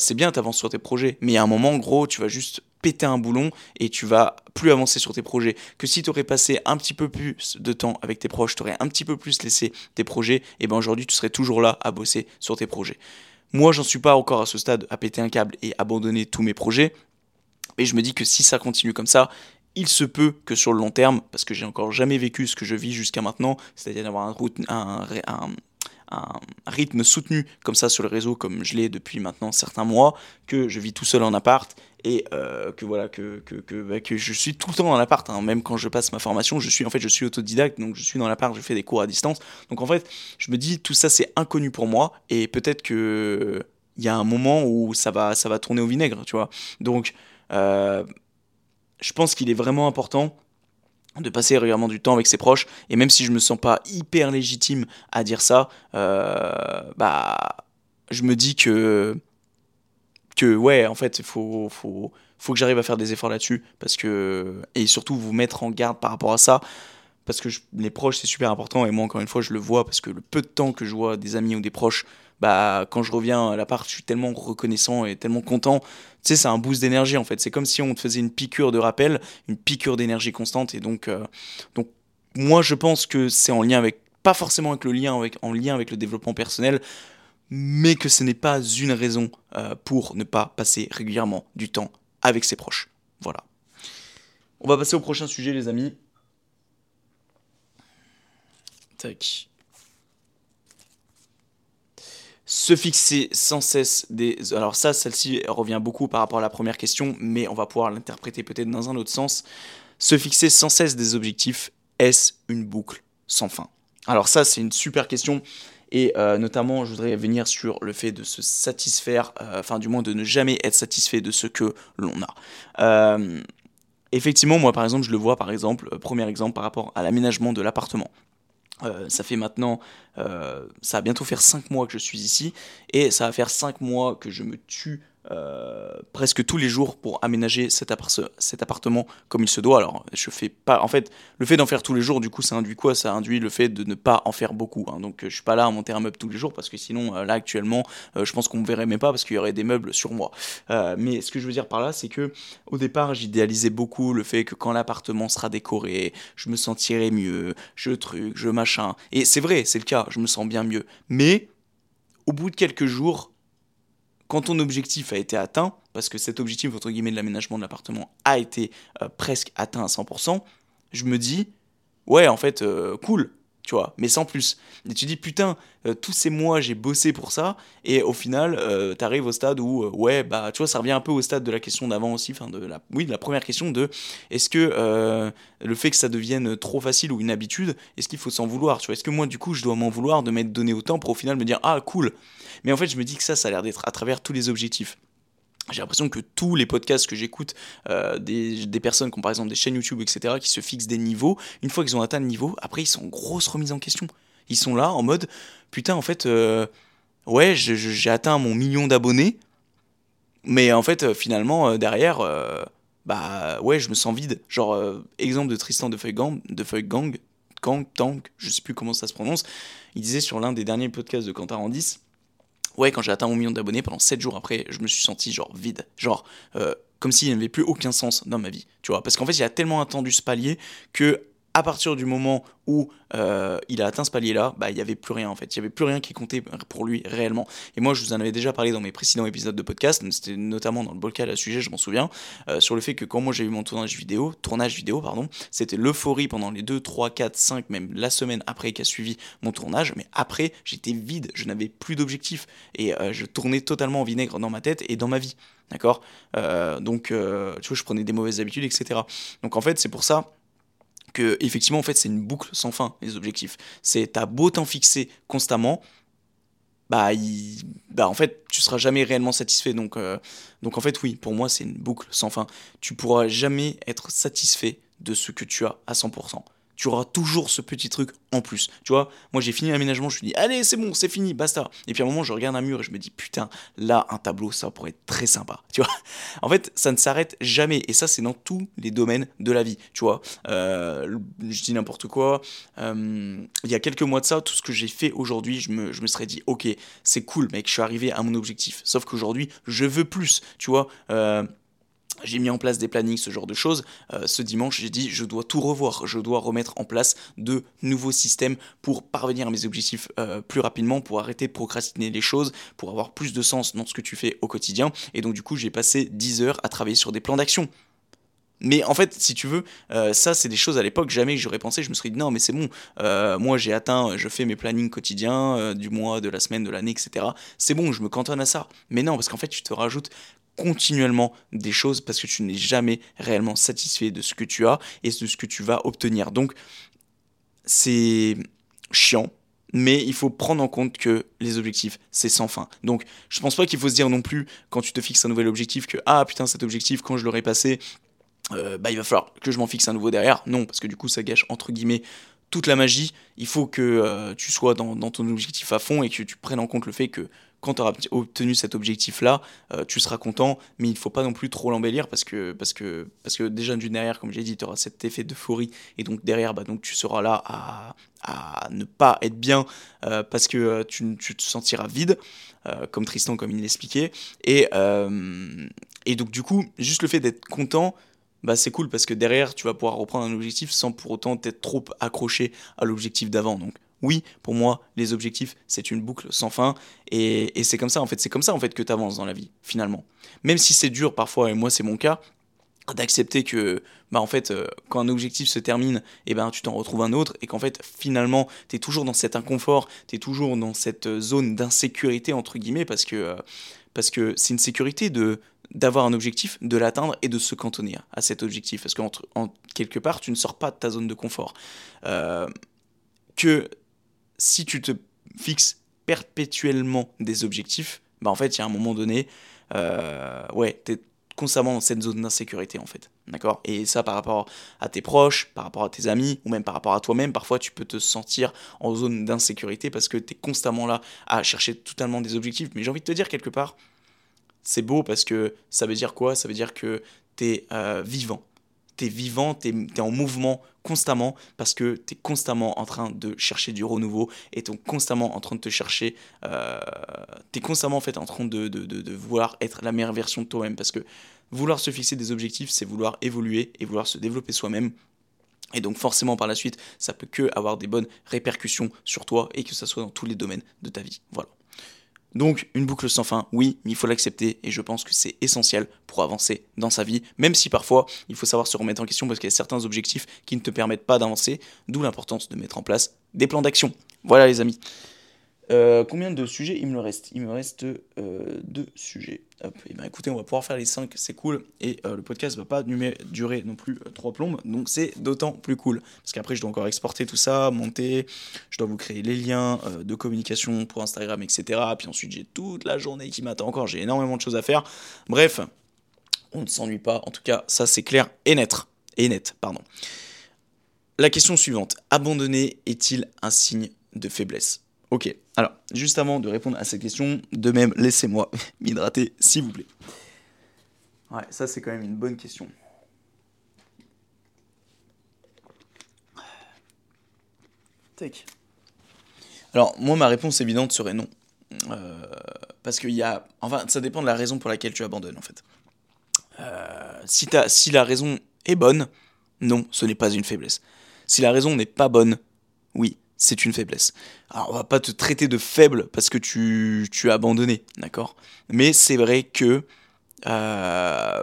c'est bien, tu avances sur tes projets, mais à un moment, en gros, tu vas juste péter un boulon et tu vas plus avancer sur tes projets. Que si tu aurais passé un petit peu plus de temps avec tes proches, tu aurais un petit peu plus laissé tes projets, et ben aujourd'hui, tu serais toujours là à bosser sur tes projets. Moi, j'en suis pas encore à ce stade à péter un câble et abandonner tous mes projets. Mais je me dis que si ça continue comme ça, il se peut que sur le long terme, parce que j'ai encore jamais vécu ce que je vis jusqu'à maintenant, c'est-à-dire d'avoir un, rythme soutenu comme ça sur le réseau, comme je l'ai depuis maintenant certains mois, que je vis tout seul en appart et euh, que voilà bah, que, je suis tout le temps dans l'appart, hein. même quand je passe ma formation, je suis en fait je suis autodidacte, donc je suis dans l'appart, je fais des cours à distance, donc en fait je me dis tout ça c'est inconnu pour moi et peut-être que il y a un moment où ça va ça va tourner au vinaigre, tu vois, donc euh, je pense qu'il est vraiment important de passer régulièrement du temps avec ses proches et même si je me sens pas hyper légitime à dire ça euh, bah je me dis que que ouais en fait faut, faut, faut que j'arrive à faire des efforts là-dessus parce que et surtout vous mettre en garde par rapport à ça parce que les proches c'est super important et moi encore une fois je le vois parce que le peu de temps que je vois des amis ou des proches bah quand je reviens à l'appart, je suis tellement reconnaissant et tellement content. Tu sais, c'est un boost d'énergie en fait. C'est comme si on te faisait une piqûre de rappel, une piqûre d'énergie constante. Et donc, euh, donc moi, je pense que c'est en lien avec, pas forcément avec le lien, avec, en lien avec le développement personnel, mais que ce n'est pas une raison euh, pour ne pas passer régulièrement du temps avec ses proches. Voilà. On va passer au prochain sujet, les amis. Tac se fixer sans cesse des... Alors ça, celle-ci revient beaucoup par rapport à la première question, mais on va pouvoir l'interpréter peut-être dans un autre sens. Se fixer sans cesse des objectifs, est-ce une boucle sans fin? Alors ça, c'est une super question. Et euh, notamment, je voudrais venir sur le fait de se satisfaire, euh, enfin du moins de ne jamais être satisfait de ce que l'on a. Euh, effectivement, moi par exemple, je le vois par exemple, premier exemple par rapport à l'aménagement de l'appartement. Euh, ça fait maintenant, euh, ça va bientôt faire 5 mois que je suis ici, et ça va faire 5 mois que je me tue euh, presque tous les jours pour aménager cet, appartement comme il se doit. Alors, je fais pas. En fait, le fait d'en faire tous les jours, du coup, ça induit quoi? Ça induit le fait de ne pas en faire beaucoup. Hein. Donc, je suis pas là à monter un meuble tous les jours parce que sinon, là actuellement, je pense qu'on me verrait même pas parce qu'il y aurait des meubles sur moi. mais ce que je veux dire par là, c'est que au départ, j'idéalisais beaucoup le fait que quand l'appartement sera décoré, je me sentirai mieux, je truc, je machin. Et c'est vrai, c'est le cas, je me sens bien mieux. Mais au bout de quelques jours, quand ton objectif a été atteint, parce que cet objectif, entre guillemets, de l'aménagement de l'appartement a été euh, presque atteint à 100%, je me dis, ouais, en fait, euh, cool, tu vois, mais sans plus. Et tu dis, putain, euh, tous ces mois, j'ai bossé pour ça, et au final, euh, tu arrives au stade où, ouais, bah, tu vois, ça revient un peu au stade de la question d'avant aussi, enfin, de la, oui, de la première question de, est-ce que le fait que ça devienne trop facile ou une habitude, est-ce qu'il faut s'en vouloir, tu vois, est-ce que moi, du coup, je dois m'en vouloir de m'être donné autant pour au final me dire, ah, cool. Mais en fait, je me dis que ça, ça a l'air d'être à travers tous les objectifs. J'ai l'impression que tous les podcasts que j'écoute, euh, des, personnes qui ont par exemple des chaînes YouTube, etc., qui se fixent des niveaux, une fois qu'ils ont atteint le niveau, après ils sont en grosse remise en question. Ils sont là en mode, putain, en fait, euh, ouais, j'ai atteint mon million d'abonnés, mais en fait, euh, finalement, derrière, bah ouais, je me sens vide. Genre, exemple de Tristan de Feuille Gang, de Feuille Gang, Tank, je sais plus comment ça se prononce, il disait sur l'un des derniers podcasts de Quentin Randis, ouais, quand j'ai atteint mon million d'abonnés, pendant 7 jours après, je me suis senti genre vide. Genre, comme s'il n'y avait plus aucun sens dans ma vie. Tu vois, parce qu'en fait, il a tellement attendu ce palier que à partir du moment où euh, il a atteint ce palier-là, bah, il n'y avait plus rien en fait. Il n'y avait plus rien qui comptait pour lui réellement. Et moi, je vous en avais déjà parlé dans mes précédents épisodes de podcast, c'était notamment dans le Bolcal à sujet, je m'en souviens, euh, sur le fait que quand moi j'ai eu mon tournage vidéo, tournage vidéo, pardon, c'était l'euphorie pendant les 2, 3, 4, 5, même la semaine après qui a suivi mon tournage. Mais après, j'étais vide, je n'avais plus d'objectif. Et euh, je tournais totalement en vinaigre dans ma tête et dans ma vie. D'accord? Donc, tu vois, je prenais des mauvaises habitudes, etc. Donc en fait, c'est pour ça que effectivement en fait c'est une boucle sans fin les objectifs. C'est t'as beau t'en fixer constamment, bah, bah en fait tu seras jamais réellement satisfait donc euh, donc en fait oui pour moi c'est une boucle sans fin. Tu pourras jamais être satisfait de ce que tu as à 100% tu auras toujours ce petit truc en plus. Tu vois, moi j'ai fini l'aménagement, je me dis allez c'est bon, c'est fini, basta. Et puis à un moment je regarde un mur et je me dis putain, là un tableau ça pourrait être très sympa. Tu vois, en fait ça ne s'arrête jamais et ça c'est dans tous les domaines de la vie. Tu vois, euh, je dis n'importe quoi. Euh, il y a quelques mois de ça, tout ce que j'ai fait aujourd'hui, je me, je me serais dit ok c'est cool mec, je suis arrivé à mon objectif. Sauf qu'aujourd'hui je veux plus. Tu vois. Euh, j'ai mis en place des plannings, ce genre de choses. Euh, ce dimanche, j'ai dit, je dois tout revoir. Je dois remettre en place de nouveaux systèmes pour parvenir à mes objectifs euh, plus rapidement, pour arrêter de procrastiner les choses, pour avoir plus de sens dans ce que tu fais au quotidien. Et donc, du coup, j'ai passé 10 heures à travailler sur des plans d'action. Mais en fait, si tu veux, euh, ça, c'est des choses à l'époque, jamais j'aurais pensé. Je me serais dit, non, mais c'est bon, moi j'ai atteint, je fais mes plannings quotidiens, du mois, de la semaine, de l'année, etc. C'est bon, je me cantonne à ça. Mais non, parce qu'en fait, tu te rajoutes continuellement des choses parce que tu n'es jamais réellement satisfait de ce que tu as et de ce que tu vas obtenir. Donc, c'est chiant, mais il faut prendre en compte que les objectifs, c'est sans fin. Donc, je pense pas qu'il faut se dire non plus, quand tu te fixes un nouvel objectif, que ah putain, cet objectif, quand je l'aurai passé, euh, bah, il va falloir que je m'en fixe un nouveau derrière. Non, parce que du coup, ça gâche entre guillemets toute la magie. Il faut que euh, tu sois dans, ton objectif à fond et que tu prennes en compte le fait que quand tu auras obtenu cet objectif-là, euh, tu seras content, mais il ne faut pas non plus trop l'embellir parce que, parce, que, parce que déjà du derrière, comme j'ai dit, tu auras cet effet d'euphorie et donc derrière, bah, donc, tu seras là à, à ne pas être bien parce que tu, tu, te sentiras vide, comme Tristan, comme il l'expliquait. Et, et donc du coup, juste le fait d'être content, bah c'est cool parce que derrière tu vas pouvoir reprendre un objectif sans pour autant être trop accroché à l'objectif d'avant. Donc oui, pour moi, les objectifs, c'est une boucle sans fin. Et, c'est comme ça, en fait. C'est comme ça, en fait, que tu avances dans la vie, finalement. Même si c'est dur parfois, et moi, c'est mon cas, d'accepter que bah en fait euh, quand un objectif se termine et eh ben tu t'en retrouves un autre et qu'en fait finalement tu es toujours dans cet inconfort tu es toujours dans cette zone d'insécurité entre guillemets parce que euh, parce que c'est une sécurité de d'avoir un objectif de l'atteindre et de se cantonner à cet objectif parce qu'en quelque part tu ne sors pas de ta zone de confort euh, que si tu te fixes perpétuellement des objectifs, bah en fait, il y a un moment donné, euh, ouais, tu es constamment dans cette zone d'insécurité en fait. D'accord? Et ça par rapport à tes proches, par rapport à tes amis, ou même par rapport à toi-même, parfois tu peux te sentir en zone d'insécurité parce que tu es constamment là à chercher totalement des objectifs. Mais j'ai envie de te dire quelque part, c'est beau parce que ça veut dire quoi? Ça veut dire que tu es euh, vivant tu es vivant, tu es, en mouvement constamment parce que tu es constamment en train de chercher du renouveau et tu es constamment en train de te chercher, euh, tu es constamment en fait en train de, de, de, vouloir être la meilleure version de toi-même parce que vouloir se fixer des objectifs, c'est vouloir évoluer et vouloir se développer soi-même. Et donc forcément par la suite, ça peut que avoir des bonnes répercussions sur toi et que ça soit dans tous les domaines de ta vie. Voilà. Donc une boucle sans fin, oui, mais il faut l'accepter et je pense que c'est essentiel pour avancer dans sa vie, même si parfois il faut savoir se remettre en question parce qu'il y a certains objectifs qui ne te permettent pas d'avancer, d'où l'importance de mettre en place des plans d'action. Voilà les amis. Euh, combien de sujets il me reste? Il me reste euh, deux sujets. Et ben écoutez, on va pouvoir faire les cinq, c'est cool. Et euh, le podcast va pas durer non plus trois plombes, donc c'est d'autant plus cool. Parce qu'après, je dois encore exporter tout ça, monter, je dois vous créer les liens de communication pour Instagram, etc. Puis ensuite, j'ai toute la journée qui m'attend encore, j'ai énormément de choses à faire. Bref, on ne s'ennuie pas. En tout cas, ça c'est clair et net. Et net, pardon. La question suivante. Abandonner est-il un signe de faiblesse? Ok, alors, juste avant de répondre à cette question, de même, laissez-moi m'hydrater, s'il vous plaît. Ouais, ça c'est quand même une bonne question. Tac. Alors, moi, ma réponse évidente serait non. Euh, parce qu'il y a. Enfin, ça dépend de la raison pour laquelle tu abandonnes, en fait. Euh, si, si la raison est bonne, non, ce n'est pas une faiblesse. Si la raison n'est pas bonne, oui, c'est une faiblesse. Alors, on va pas te traiter de faible parce que tu, tu as abandonné, d'accord? Mais c'est vrai que euh,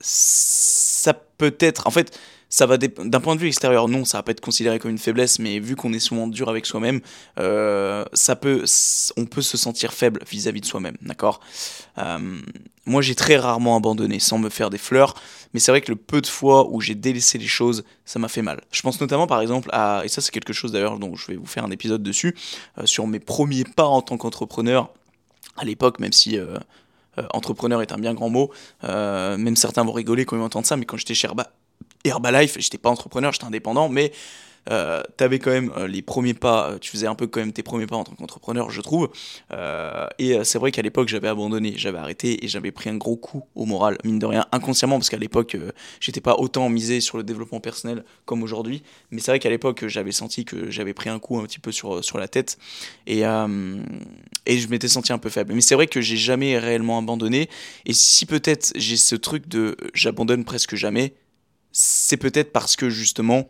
ça peut être. En fait, ça va d'un point de vue extérieur, non, ça va pas être considéré comme une faiblesse, mais vu qu'on est souvent dur avec soi-même, euh, ça peut, on peut se sentir faible vis-à-vis de soi-même, d'accord? Euh, Moi, j'ai très rarement abandonné sans me faire des fleurs, mais c'est vrai que le peu de fois où j'ai délaissé les choses, ça m'a fait mal. Je pense notamment, par exemple, à, et ça c'est quelque chose d'ailleurs dont je vais vous faire un épisode dessus, euh, sur mes premiers pas en tant qu'entrepreneur à l'époque, même si entrepreneur est un bien grand mot. même certains vont rigoler quand ils entendent ça, mais quand j'étais chez Herbalife, j'étais pas entrepreneur, j'étais indépendant, mais euh, tu avais quand même euh, les premiers pas, euh, tu faisais un peu quand même tes premiers pas en tant qu'entrepreneur, je trouve. Euh, et c'est vrai qu'à l'époque, j'avais abandonné, j'avais arrêté et j'avais pris un gros coup au moral, mine de rien, inconsciemment, parce qu'à l'époque, j'étais pas autant misé sur le développement personnel comme aujourd'hui. Mais c'est vrai qu'à l'époque, j'avais senti que j'avais pris un coup un petit peu sur, sur la tête et, et je m'étais senti un peu faible. Mais c'est vrai que j'ai jamais réellement abandonné. Et si peut-être j'ai ce truc de j'abandonne presque jamais, c'est peut-être parce que justement,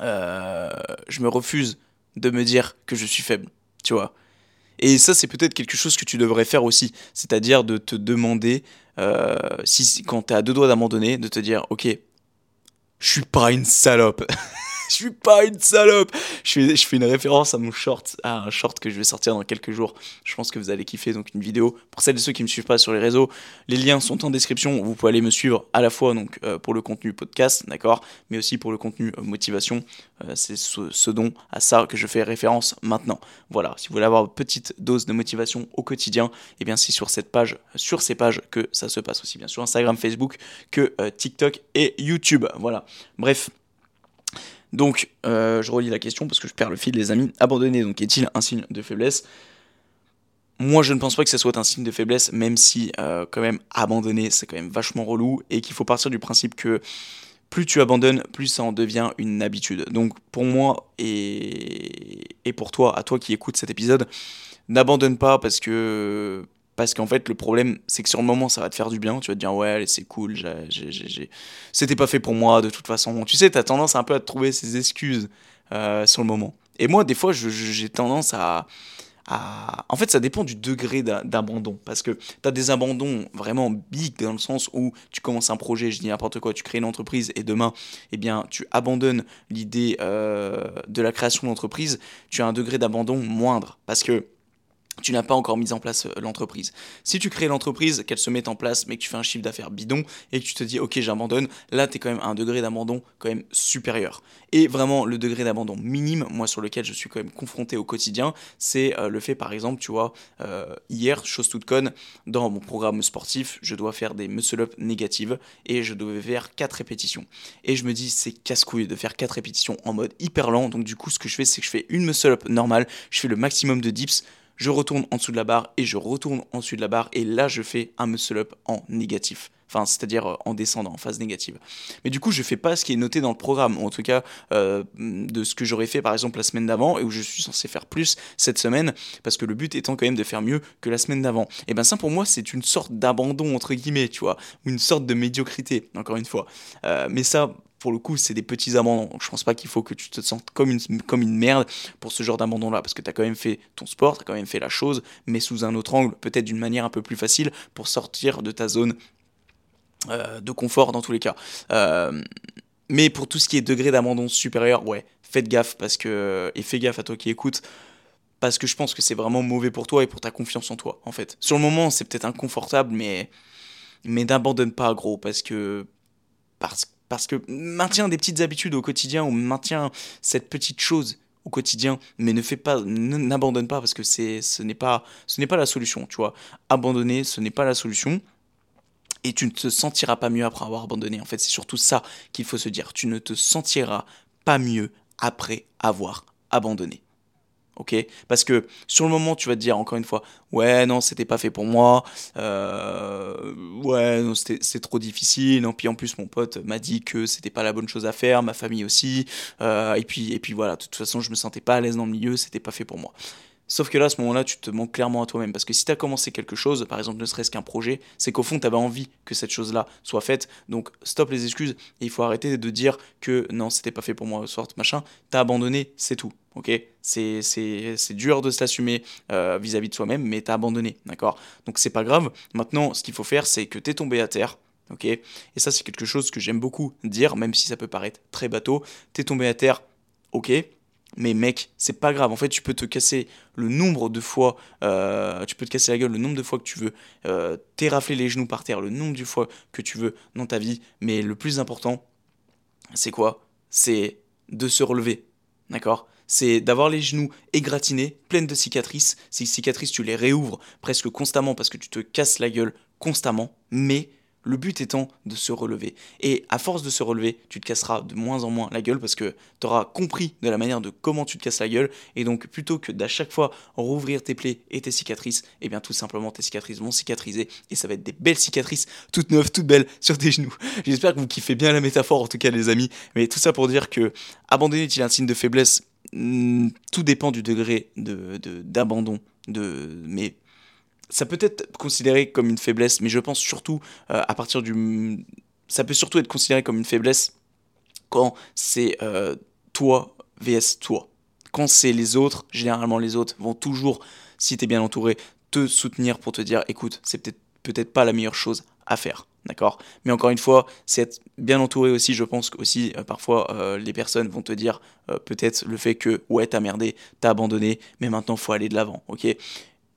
euh, je me refuse de me dire que je suis faible, tu vois. Et ça, c'est peut-être quelque chose que tu devrais faire aussi, c'est-à-dire de te demander, euh, si, quand tu es à deux doigts d'abandonner, de te dire, ok, je suis pas une salope. je suis pas une salope. Je fais, une référence à mon short, à un short que je vais sortir dans quelques jours. Je pense que vous allez kiffer donc une vidéo. Pour celles et ceux qui me suivent pas sur les réseaux, les liens sont en description. Vous pouvez aller me suivre à la fois euh, pour le contenu podcast, d'accord, mais aussi pour le contenu euh, motivation. Euh, c'est ce, dont à ça que je fais référence maintenant. Voilà, si vous voulez avoir une petite dose de motivation au quotidien, et eh bien c'est sur cette page, sur ces pages que ça se passe aussi bien sur Instagram, Facebook que TikTok et YouTube. Voilà. Bref, donc, euh, je relis la question parce que je perds le fil, les amis. Abandonner, donc, est-il un signe de faiblesse? Moi, je ne pense pas que ce soit un signe de faiblesse, même si, euh, quand même, abandonner, c'est quand même vachement relou et qu'il faut partir du principe que plus tu abandonnes, plus ça en devient une habitude. Donc, pour moi et, et pour toi, à toi qui écoutes cet épisode, n'abandonne pas parce que parce qu'en fait, le problème, c'est que sur le moment, ça va te faire du bien. Tu vas te dire, ouais, c'est cool, c'était pas fait pour moi de toute façon. Tu sais, tu as tendance un peu à te trouver ces excuses euh, sur le moment. Et moi, des fois, j'ai tendance à, En fait, ça dépend du degré d'abandon. Parce que tu as des abandons vraiment big dans le sens où tu commences un projet, je dis n'importe quoi, tu crées une entreprise et demain, eh bien, tu abandonnes l'idée euh, de la création d'entreprise. Tu as un degré d'abandon moindre. Parce que tu n'as pas encore mis en place euh, l'entreprise. Si tu crées l'entreprise, qu'elle se mette en place, mais que tu fais un chiffre d'affaires bidon et que tu te dis ok j'abandonne, là tu es quand même à un degré d'abandon quand même supérieur. Et vraiment le degré d'abandon minime, moi sur lequel je suis quand même confronté au quotidien, c'est euh, le fait par exemple, tu vois, euh, hier, chose toute conne, dans mon programme sportif, je dois faire des muscle-up négatives et je devais faire 4 répétitions. Et je me dis c'est casse-couille de faire 4 répétitions en mode hyper lent, donc du coup ce que je fais c'est que je fais une muscle-up normale, je fais le maximum de dips, je retourne en dessous de la barre et je retourne en dessous de la barre et là je fais un muscle up en négatif. Enfin, c'est-à-dire euh, en descendant, en phase négative. Mais du coup, je fais pas ce qui est noté dans le programme, ou en tout cas euh, de ce que j'aurais fait par exemple la semaine d'avant et où je suis censé faire plus cette semaine, parce que le but étant quand même de faire mieux que la semaine d'avant. Et ben ça pour moi c'est une sorte d'abandon entre guillemets, tu vois, ou une sorte de médiocrité, encore une fois. Euh, mais ça, pour le coup, c'est des petits abandons. Je pense pas qu'il faut que tu te sentes comme une, comme une merde pour ce genre d'abandon-là, parce que tu as quand même fait ton sport, tu as quand même fait la chose, mais sous un autre angle, peut-être d'une manière un peu plus facile pour sortir de ta zone euh, de confort dans tous les cas. Euh, mais pour tout ce qui est degré d'abandon supérieur, ouais, faites gaffe, parce que, et fais gaffe à toi qui écoutes, parce que je pense que c'est vraiment mauvais pour toi et pour ta confiance en toi, en fait. Sur le moment, c'est peut-être inconfortable, mais, mais n'abandonne pas, gros, parce que, parce, parce que maintiens des petites habitudes au quotidien ou maintiens cette petite chose au quotidien, mais ne pas, n'abandonne pas parce que c'est, ce n'est pas, ce n'est pas la solution, tu vois. Abandonner, ce n'est pas la solution. Et tu ne te sentiras pas mieux après avoir abandonné. En fait, c'est surtout ça qu'il faut se dire. Tu ne te sentiras pas mieux après avoir abandonné ok? Parce que sur le moment, tu vas te dire encore une fois, ouais, non, c'était pas fait pour moi, euh, ouais, non, c'est trop difficile, non, puis en plus, mon pote m'a dit que c'était pas la bonne chose à faire, ma famille aussi, euh, et, puis, et puis voilà, de toute façon, je me sentais pas à l'aise dans le milieu, c'était pas fait pour moi. Sauf que là, à ce moment-là, tu te manques clairement à toi-même. Parce que si tu as commencé quelque chose, par exemple, ne serait-ce qu'un projet, c'est qu'au fond, tu avais envie que cette chose-là soit faite. Donc, stop les excuses. Et il faut arrêter de dire que non, c'était pas fait pour moi, sorte machin. T'as abandonné, c'est tout. Ok? C'est dur de s'assumer euh, vis-à-vis de soi-même, mais t'as abandonné. D'accord? Donc, c'est pas grave. Maintenant, ce qu'il faut faire, c'est que t'es tombé à terre. Ok? Et ça, c'est quelque chose que j'aime beaucoup dire, même si ça peut paraître très bateau. T'es tombé à terre. Ok? Mais mec, c'est pas grave. En fait, tu peux te casser le nombre de fois, euh, tu peux te casser la gueule le nombre de fois que tu veux, euh, t'érafler les genoux par terre le nombre de fois que tu veux dans ta vie. Mais le plus important, c'est quoi? C'est de se relever. D'accord? C'est d'avoir les genoux égratignés, pleines de cicatrices. Ces cicatrices, tu les réouvres presque constamment parce que tu te casses la gueule constamment, mais le but étant de se relever. Et à force de se relever, tu te casseras de moins en moins la gueule parce que tu auras compris de la manière de comment tu te casses la gueule. Et donc, plutôt que d'à chaque fois rouvrir tes plaies et tes cicatrices, eh bien tout simplement tes cicatrices vont cicatriser et ça va être des belles cicatrices, toutes neuves, toutes belles sur tes genoux. J'espère que vous kiffez bien la métaphore, en tout cas, les amis. Mais tout ça pour dire que abandonner est-il un signe de faiblesse? Hmm, Tout dépend du degré d'abandon. De, de, ça peut être considéré comme une faiblesse, mais je pense surtout euh, à partir du. Ça peut surtout être considéré comme une faiblesse quand c'est euh, toi vs toi. Quand c'est les autres, généralement les autres vont toujours, si tu es bien entouré, te soutenir pour te dire écoute, c'est peut-être peut-être pas la meilleure chose à faire. D'accord? Mais encore une fois, c'est être bien entouré aussi. Je pense aussi, euh, parfois, les personnes vont te dire peut-être le fait que, ouais, t'as merdé, t'as abandonné, mais maintenant, faut aller de l'avant. Ok?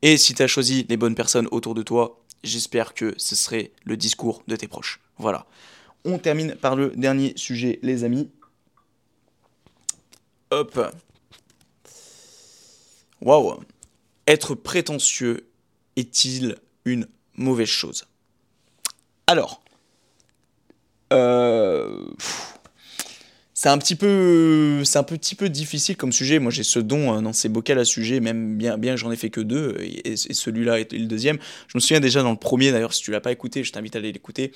Et si tu as choisi les bonnes personnes autour de toi, j'espère que ce serait le discours de tes proches. Voilà. On termine par le dernier sujet, les amis. Hop. Waouh. Être prétentieux est-il une mauvaise chose? Alors. Euh c'est un petit peu c'est un petit peu difficile comme sujet. Moi j'ai ce don hein, dans ces bocals à sujet même bien bien j'en ai fait que deux et, celui-là est le deuxième. Je me souviens déjà dans le premier d'ailleurs si tu l'as pas écouté je t'invite à aller l'écouter.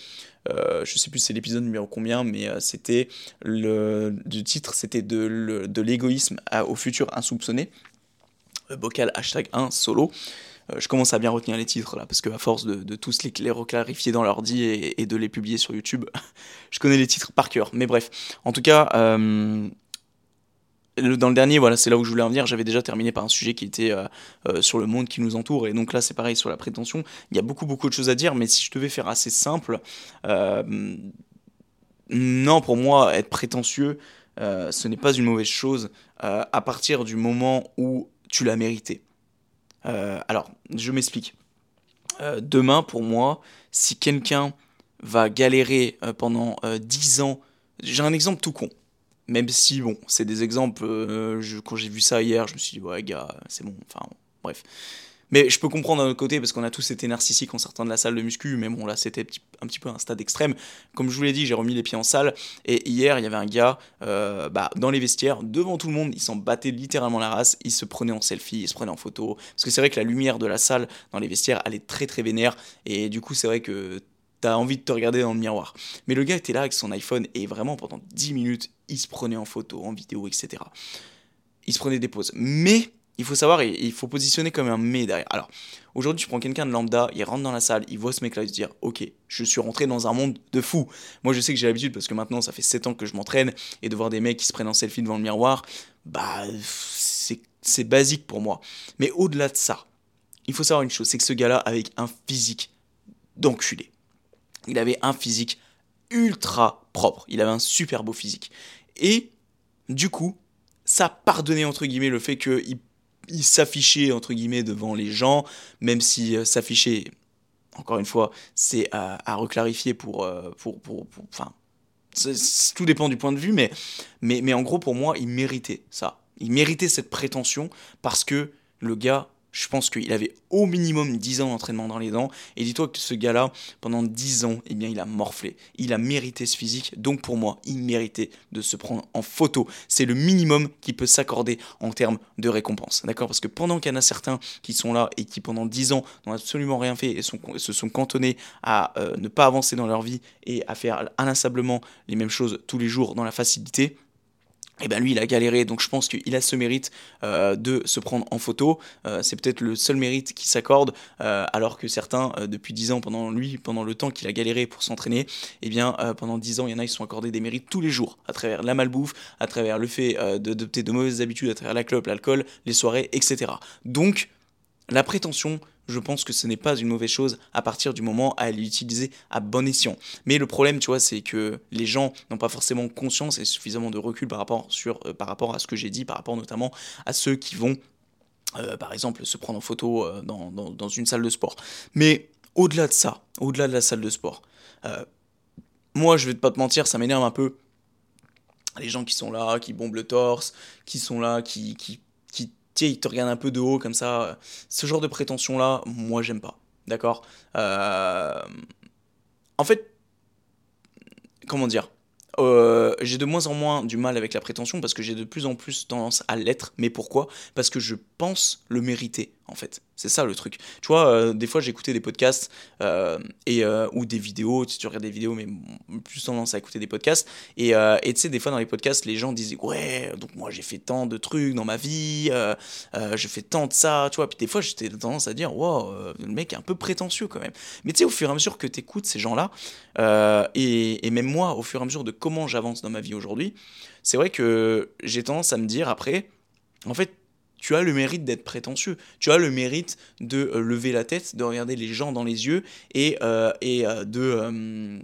Euh, je sais plus c'est l'épisode numéro combien mais euh, c'était le du titre c'était de, de l'égoïsme au futur insoupçonné. Bocal hashtag 1 solo. euh, je commence à bien retenir les titres là, parce que à force de, tous les, reclarifier dans l'ordi et, et de les publier sur YouTube, je connais les titres par cœur. Mais bref, en tout cas, euh, dans le dernier, voilà, c'est là où je voulais en venir. J'avais déjà terminé par un sujet qui était euh, sur le monde qui nous entoure, et donc là, c'est pareil sur la prétention. Il y a beaucoup, beaucoup de choses à dire, mais si je devais faire assez simple, non, pour moi, être prétentieux, ce n'est pas une mauvaise chose à partir du moment où tu l'as mérité. Euh, alors, je m'explique. Euh, demain, pour moi, si quelqu'un va galérer euh, pendant 10 ans, j'ai un exemple tout con. Même si, bon, c'est des exemples, quand j'ai vu ça hier, je me suis dit, ouais, gars, c'est bon, enfin, bref. Mais je peux comprendre d'un autre côté, parce qu'on a tous été narcissiques en sortant de la salle de muscu, mais bon, là, c'était un petit peu un stade extrême. Comme je vous l'ai dit, j'ai remis les pieds en salle, et hier, il y avait un gars euh, bah, dans les vestiaires, devant tout le monde, il s'en battait littéralement la race, il se prenait en selfie, il se prenait en photo, parce que c'est vrai que la lumière de la salle dans les vestiaires, elle est très très vénère, et du coup, c'est vrai que t'as envie de te regarder dans le miroir. Mais le gars était là avec son iPhone, et vraiment, pendant 10 minutes, il se prenait en photo, en vidéo, etc. Il se prenait des pauses. Mais il faut savoir, il faut positionner comme un mais derrière. Alors, aujourd'hui, tu prends quelqu'un de lambda, il rentre dans la salle, il voit ce mec-là, il se dit Ok, je suis rentré dans un monde de fou. Moi, je sais que j'ai l'habitude parce que maintenant, ça fait 7 ans que je m'entraîne et de voir des mecs qui se prennent en selfie devant le miroir, bah, c'est basique pour moi. Mais au-delà de ça, il faut savoir une chose c'est que ce gars-là, avec un physique d'enculé, il avait un physique ultra propre, il avait un super beau physique. Et du coup, ça pardonnait entre guillemets le fait qu'il il s'affichait entre guillemets devant les gens, même si s'afficher, encore une fois, c'est à, reclarifier pour, pour, pour, enfin, tout dépend du point de vue, mais, mais, mais en gros pour moi, il méritait ça. Il méritait cette prétention parce que le gars je pense qu'il avait au minimum 10 ans d'entraînement dans les dents. Et dis-toi que ce gars-là, pendant 10 ans, eh bien, il a morflé. Il a mérité ce physique. Donc pour moi, il méritait de se prendre en photo. C'est le minimum qui peut s'accorder en termes de récompense. D'accord? Parce que pendant qu'il y en a certains qui sont là et qui pendant 10 ans n'ont absolument rien fait et se sont cantonnés à euh, ne pas avancer dans leur vie et à faire inlassablement les mêmes choses tous les jours dans la facilité, et eh ben lui il a galéré donc je pense qu'il a ce mérite euh, de se prendre en photo. Euh, c'est peut-être le seul mérite qui s'accorde euh, alors que certains depuis 10 ans pendant lui pendant le temps qu'il a galéré pour s'entraîner et eh bien pendant 10 ans il y en a qui sont accordés des mérites tous les jours à travers la malbouffe à travers le fait d'adopter de mauvaises habitudes à travers la clope l'alcool les soirées etc donc la prétention je pense que ce n'est pas une mauvaise chose à partir du moment à l'utiliser à bon escient. Mais le problème, tu vois, c'est que les gens n'ont pas forcément conscience et suffisamment de recul par rapport, sur, euh, par rapport à ce que j'ai dit, par rapport notamment à ceux qui vont, euh, par exemple, se prendre en photo euh, dans, dans, une salle de sport. Mais au-delà de ça, au-delà de la salle de sport, moi, je vais pas te mentir, ça m'énerve un peu. Les gens qui sont là, qui bombent le torse, qui sont là, qui, qui sais, il te regarde un peu de haut comme ça. Ce genre de prétention-là, moi, j'aime pas. D'accord euh, En fait, comment dire euh, j'ai de moins en moins du mal avec la prétention parce que j'ai de plus en plus tendance à l'être. Mais pourquoi? Parce que je pense le mériter en fait. C'est ça le truc. Tu vois, euh, des fois j'écoutais des podcasts euh, et, euh, ou des vidéos, tu regardes des vidéos, mais plus tendance à écouter des podcasts. Et tu sais, des fois dans les podcasts, les gens disaient Ouais, donc moi j'ai fait tant de trucs dans ma vie, je fais tant de ça, tu vois. Puis des fois j'étais tendance à dire Wow, le mec est un peu prétentieux quand même. Mais tu sais, au fur et à mesure que tu écoutes ces gens-là, et, et même moi, au fur et à mesure de comment j'avance dans ma vie aujourd'hui, c'est vrai que j'ai tendance à me dire après, en fait, tu as le mérite d'être prétentieux, tu as le mérite de euh, lever la tête, de regarder les gens dans les yeux et, euh, euh, de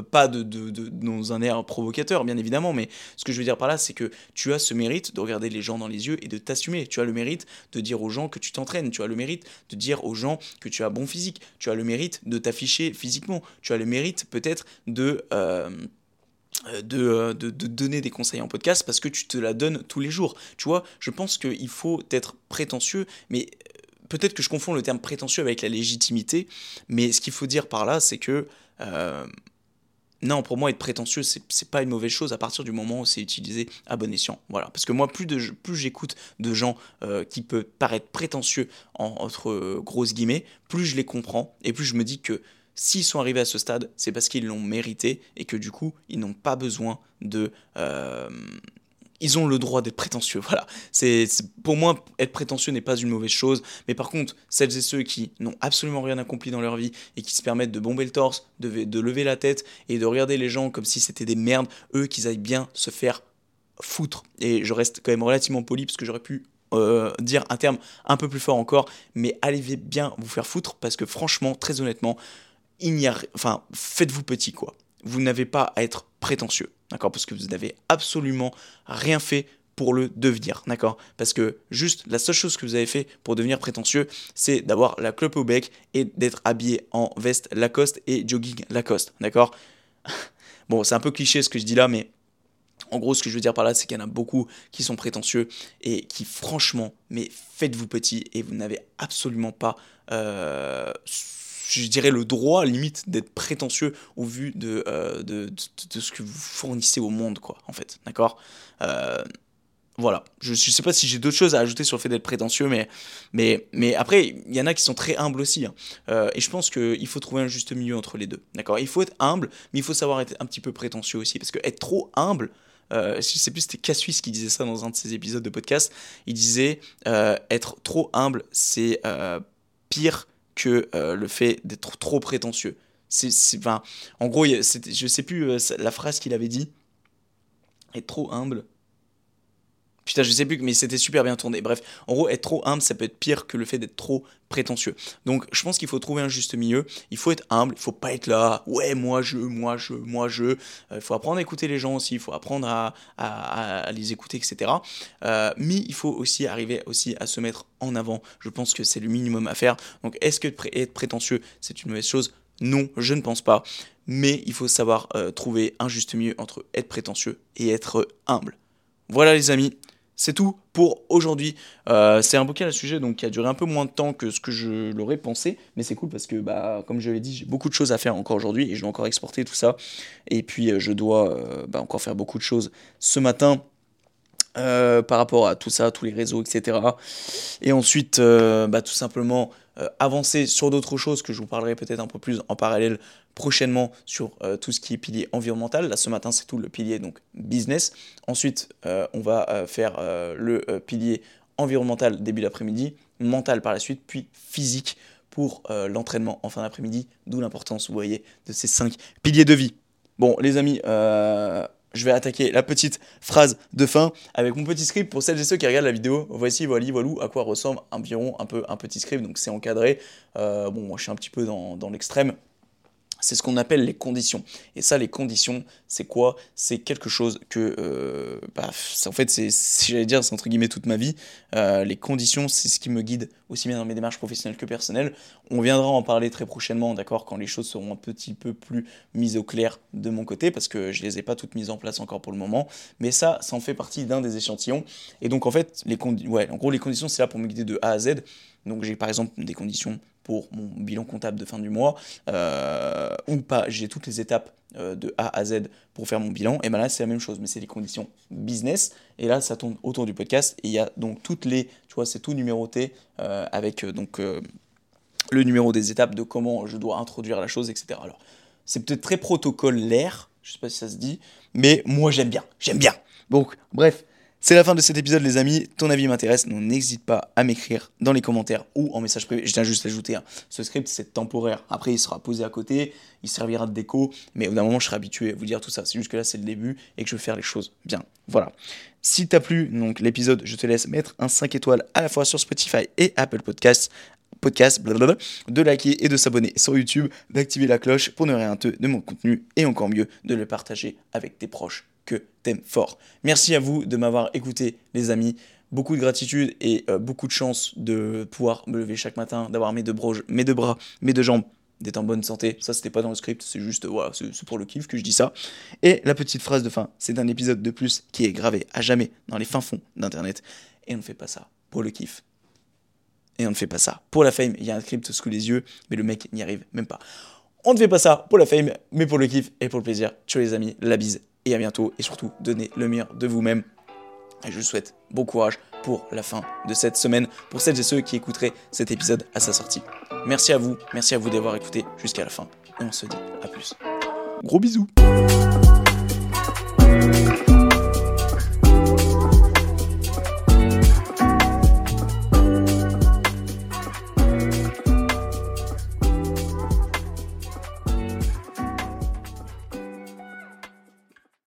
pas de, de, dans un air provocateur bien évidemment, mais ce que je veux dire par là, c'est que tu as ce mérite de regarder les gens dans les yeux et de t'assumer. Tu as le mérite de dire aux gens que tu t'entraînes, tu as le mérite de dire aux gens que tu as bon physique, tu as le mérite de t'afficher physiquement, tu as le mérite peut-être de euh, de, de, donner des conseils en podcast parce que tu te la donnes tous les jours. Tu vois, je pense qu'il faut être prétentieux, mais euh, peut-être que je confonds le terme prétentieux avec la légitimité, mais ce qu'il faut dire par là, c'est que non, pour moi, être prétentieux, c'est pas une mauvaise chose à partir du moment où c'est utilisé à bon escient. Voilà. Parce que moi, plus, de, plus j'écoute de gens qui peuvent paraître prétentieux, entre grosses guillemets, plus je les comprends et plus je me dis que s'ils sont arrivés à ce stade, c'est parce qu'ils l'ont mérité et que du coup, ils n'ont pas besoin de... Euh, ils ont le droit d'être prétentieux. Voilà. C'est pour moi être prétentieux n'est pas une mauvaise chose, mais par contre celles et ceux qui n'ont absolument rien accompli dans leur vie et qui se permettent de bomber le torse, de, lever la tête et de regarder les gens comme si c'était des merdes, eux qu'ils aillent bien se faire foutre. Et je reste quand même relativement poli parce que j'aurais pu euh, dire un terme un peu plus fort encore, mais allez bien vous faire foutre parce que franchement, très honnêtement, il n'y a, enfin, faites-vous petit quoi. Vous n'avez pas à être prétentieux, d'accord? Parce que vous n'avez absolument rien fait pour le devenir, d'accord? Parce que juste la seule chose que vous avez fait pour devenir prétentieux, c'est d'avoir la clope au bec et d'être habillé en veste Lacoste et jogging Lacoste, d'accord? Bon, c'est un peu cliché ce que je dis là, mais en gros, ce que je veux dire par là, c'est qu'il y en a beaucoup qui sont prétentieux et qui, franchement, mais faites-vous petit et vous n'avez absolument pas euh, je dirais, le droit, limite, d'être prétentieux au vu de, euh, de, de, ce que vous fournissez au monde, quoi, en fait. D'accord? Euh, Voilà. Je ne sais pas si j'ai d'autres choses à ajouter sur le fait d'être prétentieux, mais, mais, mais après, il y en a qui sont très humbles aussi. Hein. Euh, et je pense qu'il faut trouver un juste milieu entre les deux. D'accord? Il faut être humble, mais il faut savoir être un petit peu prétentieux aussi. Parce que être trop humble, euh, je sais plus c'était Cassuis qui disait ça dans un de ses épisodes de podcast. Il disait être trop humble, c'est pire que euh, le fait d'être trop prétentieux. C'est, en gros, je sais plus euh, la phrase qu'il avait dit. Être trop humble. Putain, je sais plus, mais c'était super bien tourné. Bref, en gros, être trop humble, ça peut être pire que le fait d'être trop prétentieux. Donc, je pense qu'il faut trouver un juste milieu. Il faut être humble, il faut pas être là, ouais, moi je, moi je, moi je. Euh, il faut apprendre à écouter les gens aussi, il faut apprendre à, à, les écouter, etc. Euh, mais il faut aussi arriver aussi à se mettre en avant. Je pense que c'est le minimum à faire. Donc, est-ce que être prétentieux, c'est une mauvaise chose? Non, je ne pense pas. Mais il faut savoir euh, trouver un juste milieu entre être prétentieux et être humble. Voilà les amis, c'est tout pour aujourd'hui. Euh, c'est un bouquin à sujet donc qui a duré un peu moins de temps que ce que je l'aurais pensé, mais c'est cool parce que bah comme je l'ai dit, j'ai beaucoup de choses à faire encore aujourd'hui et je dois encore exporter tout ça. Et puis euh, je dois euh, bah, encore faire beaucoup de choses ce matin. par rapport à tout ça, tous les réseaux, etc. Et ensuite, bah, tout simplement avancer sur d'autres choses que je vous parlerai peut-être un peu plus en parallèle prochainement sur euh, tout ce qui est pilier environnemental. Là, ce matin, c'est tout le pilier donc business. Ensuite, euh, on va euh, faire le pilier environnemental début d'après-midi, mental par la suite, puis physique pour l'entraînement en fin d'après-midi. D'où l'importance, vous voyez, de ces cinq piliers de vie. Bon, les amis, je vais attaquer la petite phrase de fin avec mon petit script pour celles et ceux qui regardent la vidéo. Voici, voilà, voilà à quoi ressemble environ un peu un petit script. Donc c'est encadré. bon, moi je suis un petit peu dans, dans l'extrême c'est ce qu'on appelle les conditions. Et ça, les conditions, c'est quoi? C'est quelque chose que, euh, bah, en fait, c'est, si j'allais dire, c'est entre guillemets toute ma vie. Euh, les conditions, c'est ce qui me guide aussi bien dans mes démarches professionnelles que personnelles. On viendra en parler très prochainement, d'accord, quand les choses seront un petit peu plus mises au clair de mon côté, parce que je les ai pas toutes mises en place encore pour le moment. Mais ça, ça en fait partie d'un des échantillons. Et donc, en fait, les ouais, en gros, les conditions, c'est là pour me guider de A à Z. Donc j'ai par exemple des conditions pour mon bilan comptable de fin du mois, euh, ou pas, j'ai toutes les étapes euh, de A à Z pour faire mon bilan, et bien là c'est la même chose, mais c'est les conditions business, et là ça tourne autour du podcast, et il y a donc toutes les, tu vois, c'est tout numéroté, euh, avec donc le numéro des étapes de comment je dois introduire la chose, etc. Alors c'est peut-être très protocolaire, je sais pas si ça se dit, mais moi j'aime bien, j'aime bien. Donc bref, c'est la fin de cet épisode, les amis. Ton avis m'intéresse. Donc, n'hésite pas à m'écrire dans les commentaires ou en message privé. Je tiens juste à ajouter, hein, ce script, c'est temporaire. Après, il sera posé à côté, il servira de déco. Mais au bout d'un moment, je serai habitué à vous dire tout ça. C'est juste que là, c'est le début et que je veux faire les choses bien. Voilà. Si t'as plu, donc l'épisode, je te laisse mettre un 5 étoiles à la fois sur Spotify et Apple Podcasts podcast, de liker et de s'abonner sur YouTube, d'activer la cloche pour ne rien te de mon contenu et encore mieux de le partager avec tes proches que t'aimes fort. Merci à vous de m'avoir écouté, les amis. Beaucoup de gratitude et euh, beaucoup de chance de pouvoir me lever chaque matin, d'avoir mes deux, mes deux bras, mes deux jambes, d'être en bonne santé. Ça, c'était pas dans le script, c'est juste, voilà, c'est pour le kiff que je dis ça. Et la petite phrase de fin, c'est un épisode de plus qui est gravé à jamais dans les fins fonds d'Internet. Et on ne fait pas ça pour le kiff. Et on ne fait pas ça pour la fame. Il y a un script sous les yeux, mais le mec n'y arrive même pas. On ne fait pas ça pour la fame, mais pour le kiff et pour le plaisir. Ciao les amis, la bise et à bientôt. Et surtout, donnez le meilleur de vous-même. Et je vous souhaite bon courage pour la fin de cette semaine, pour celles et ceux qui écouteraient cet épisode à sa sortie. Merci à vous, merci à vous d'avoir écouté jusqu'à la fin. Et on se dit à plus. Gros bisous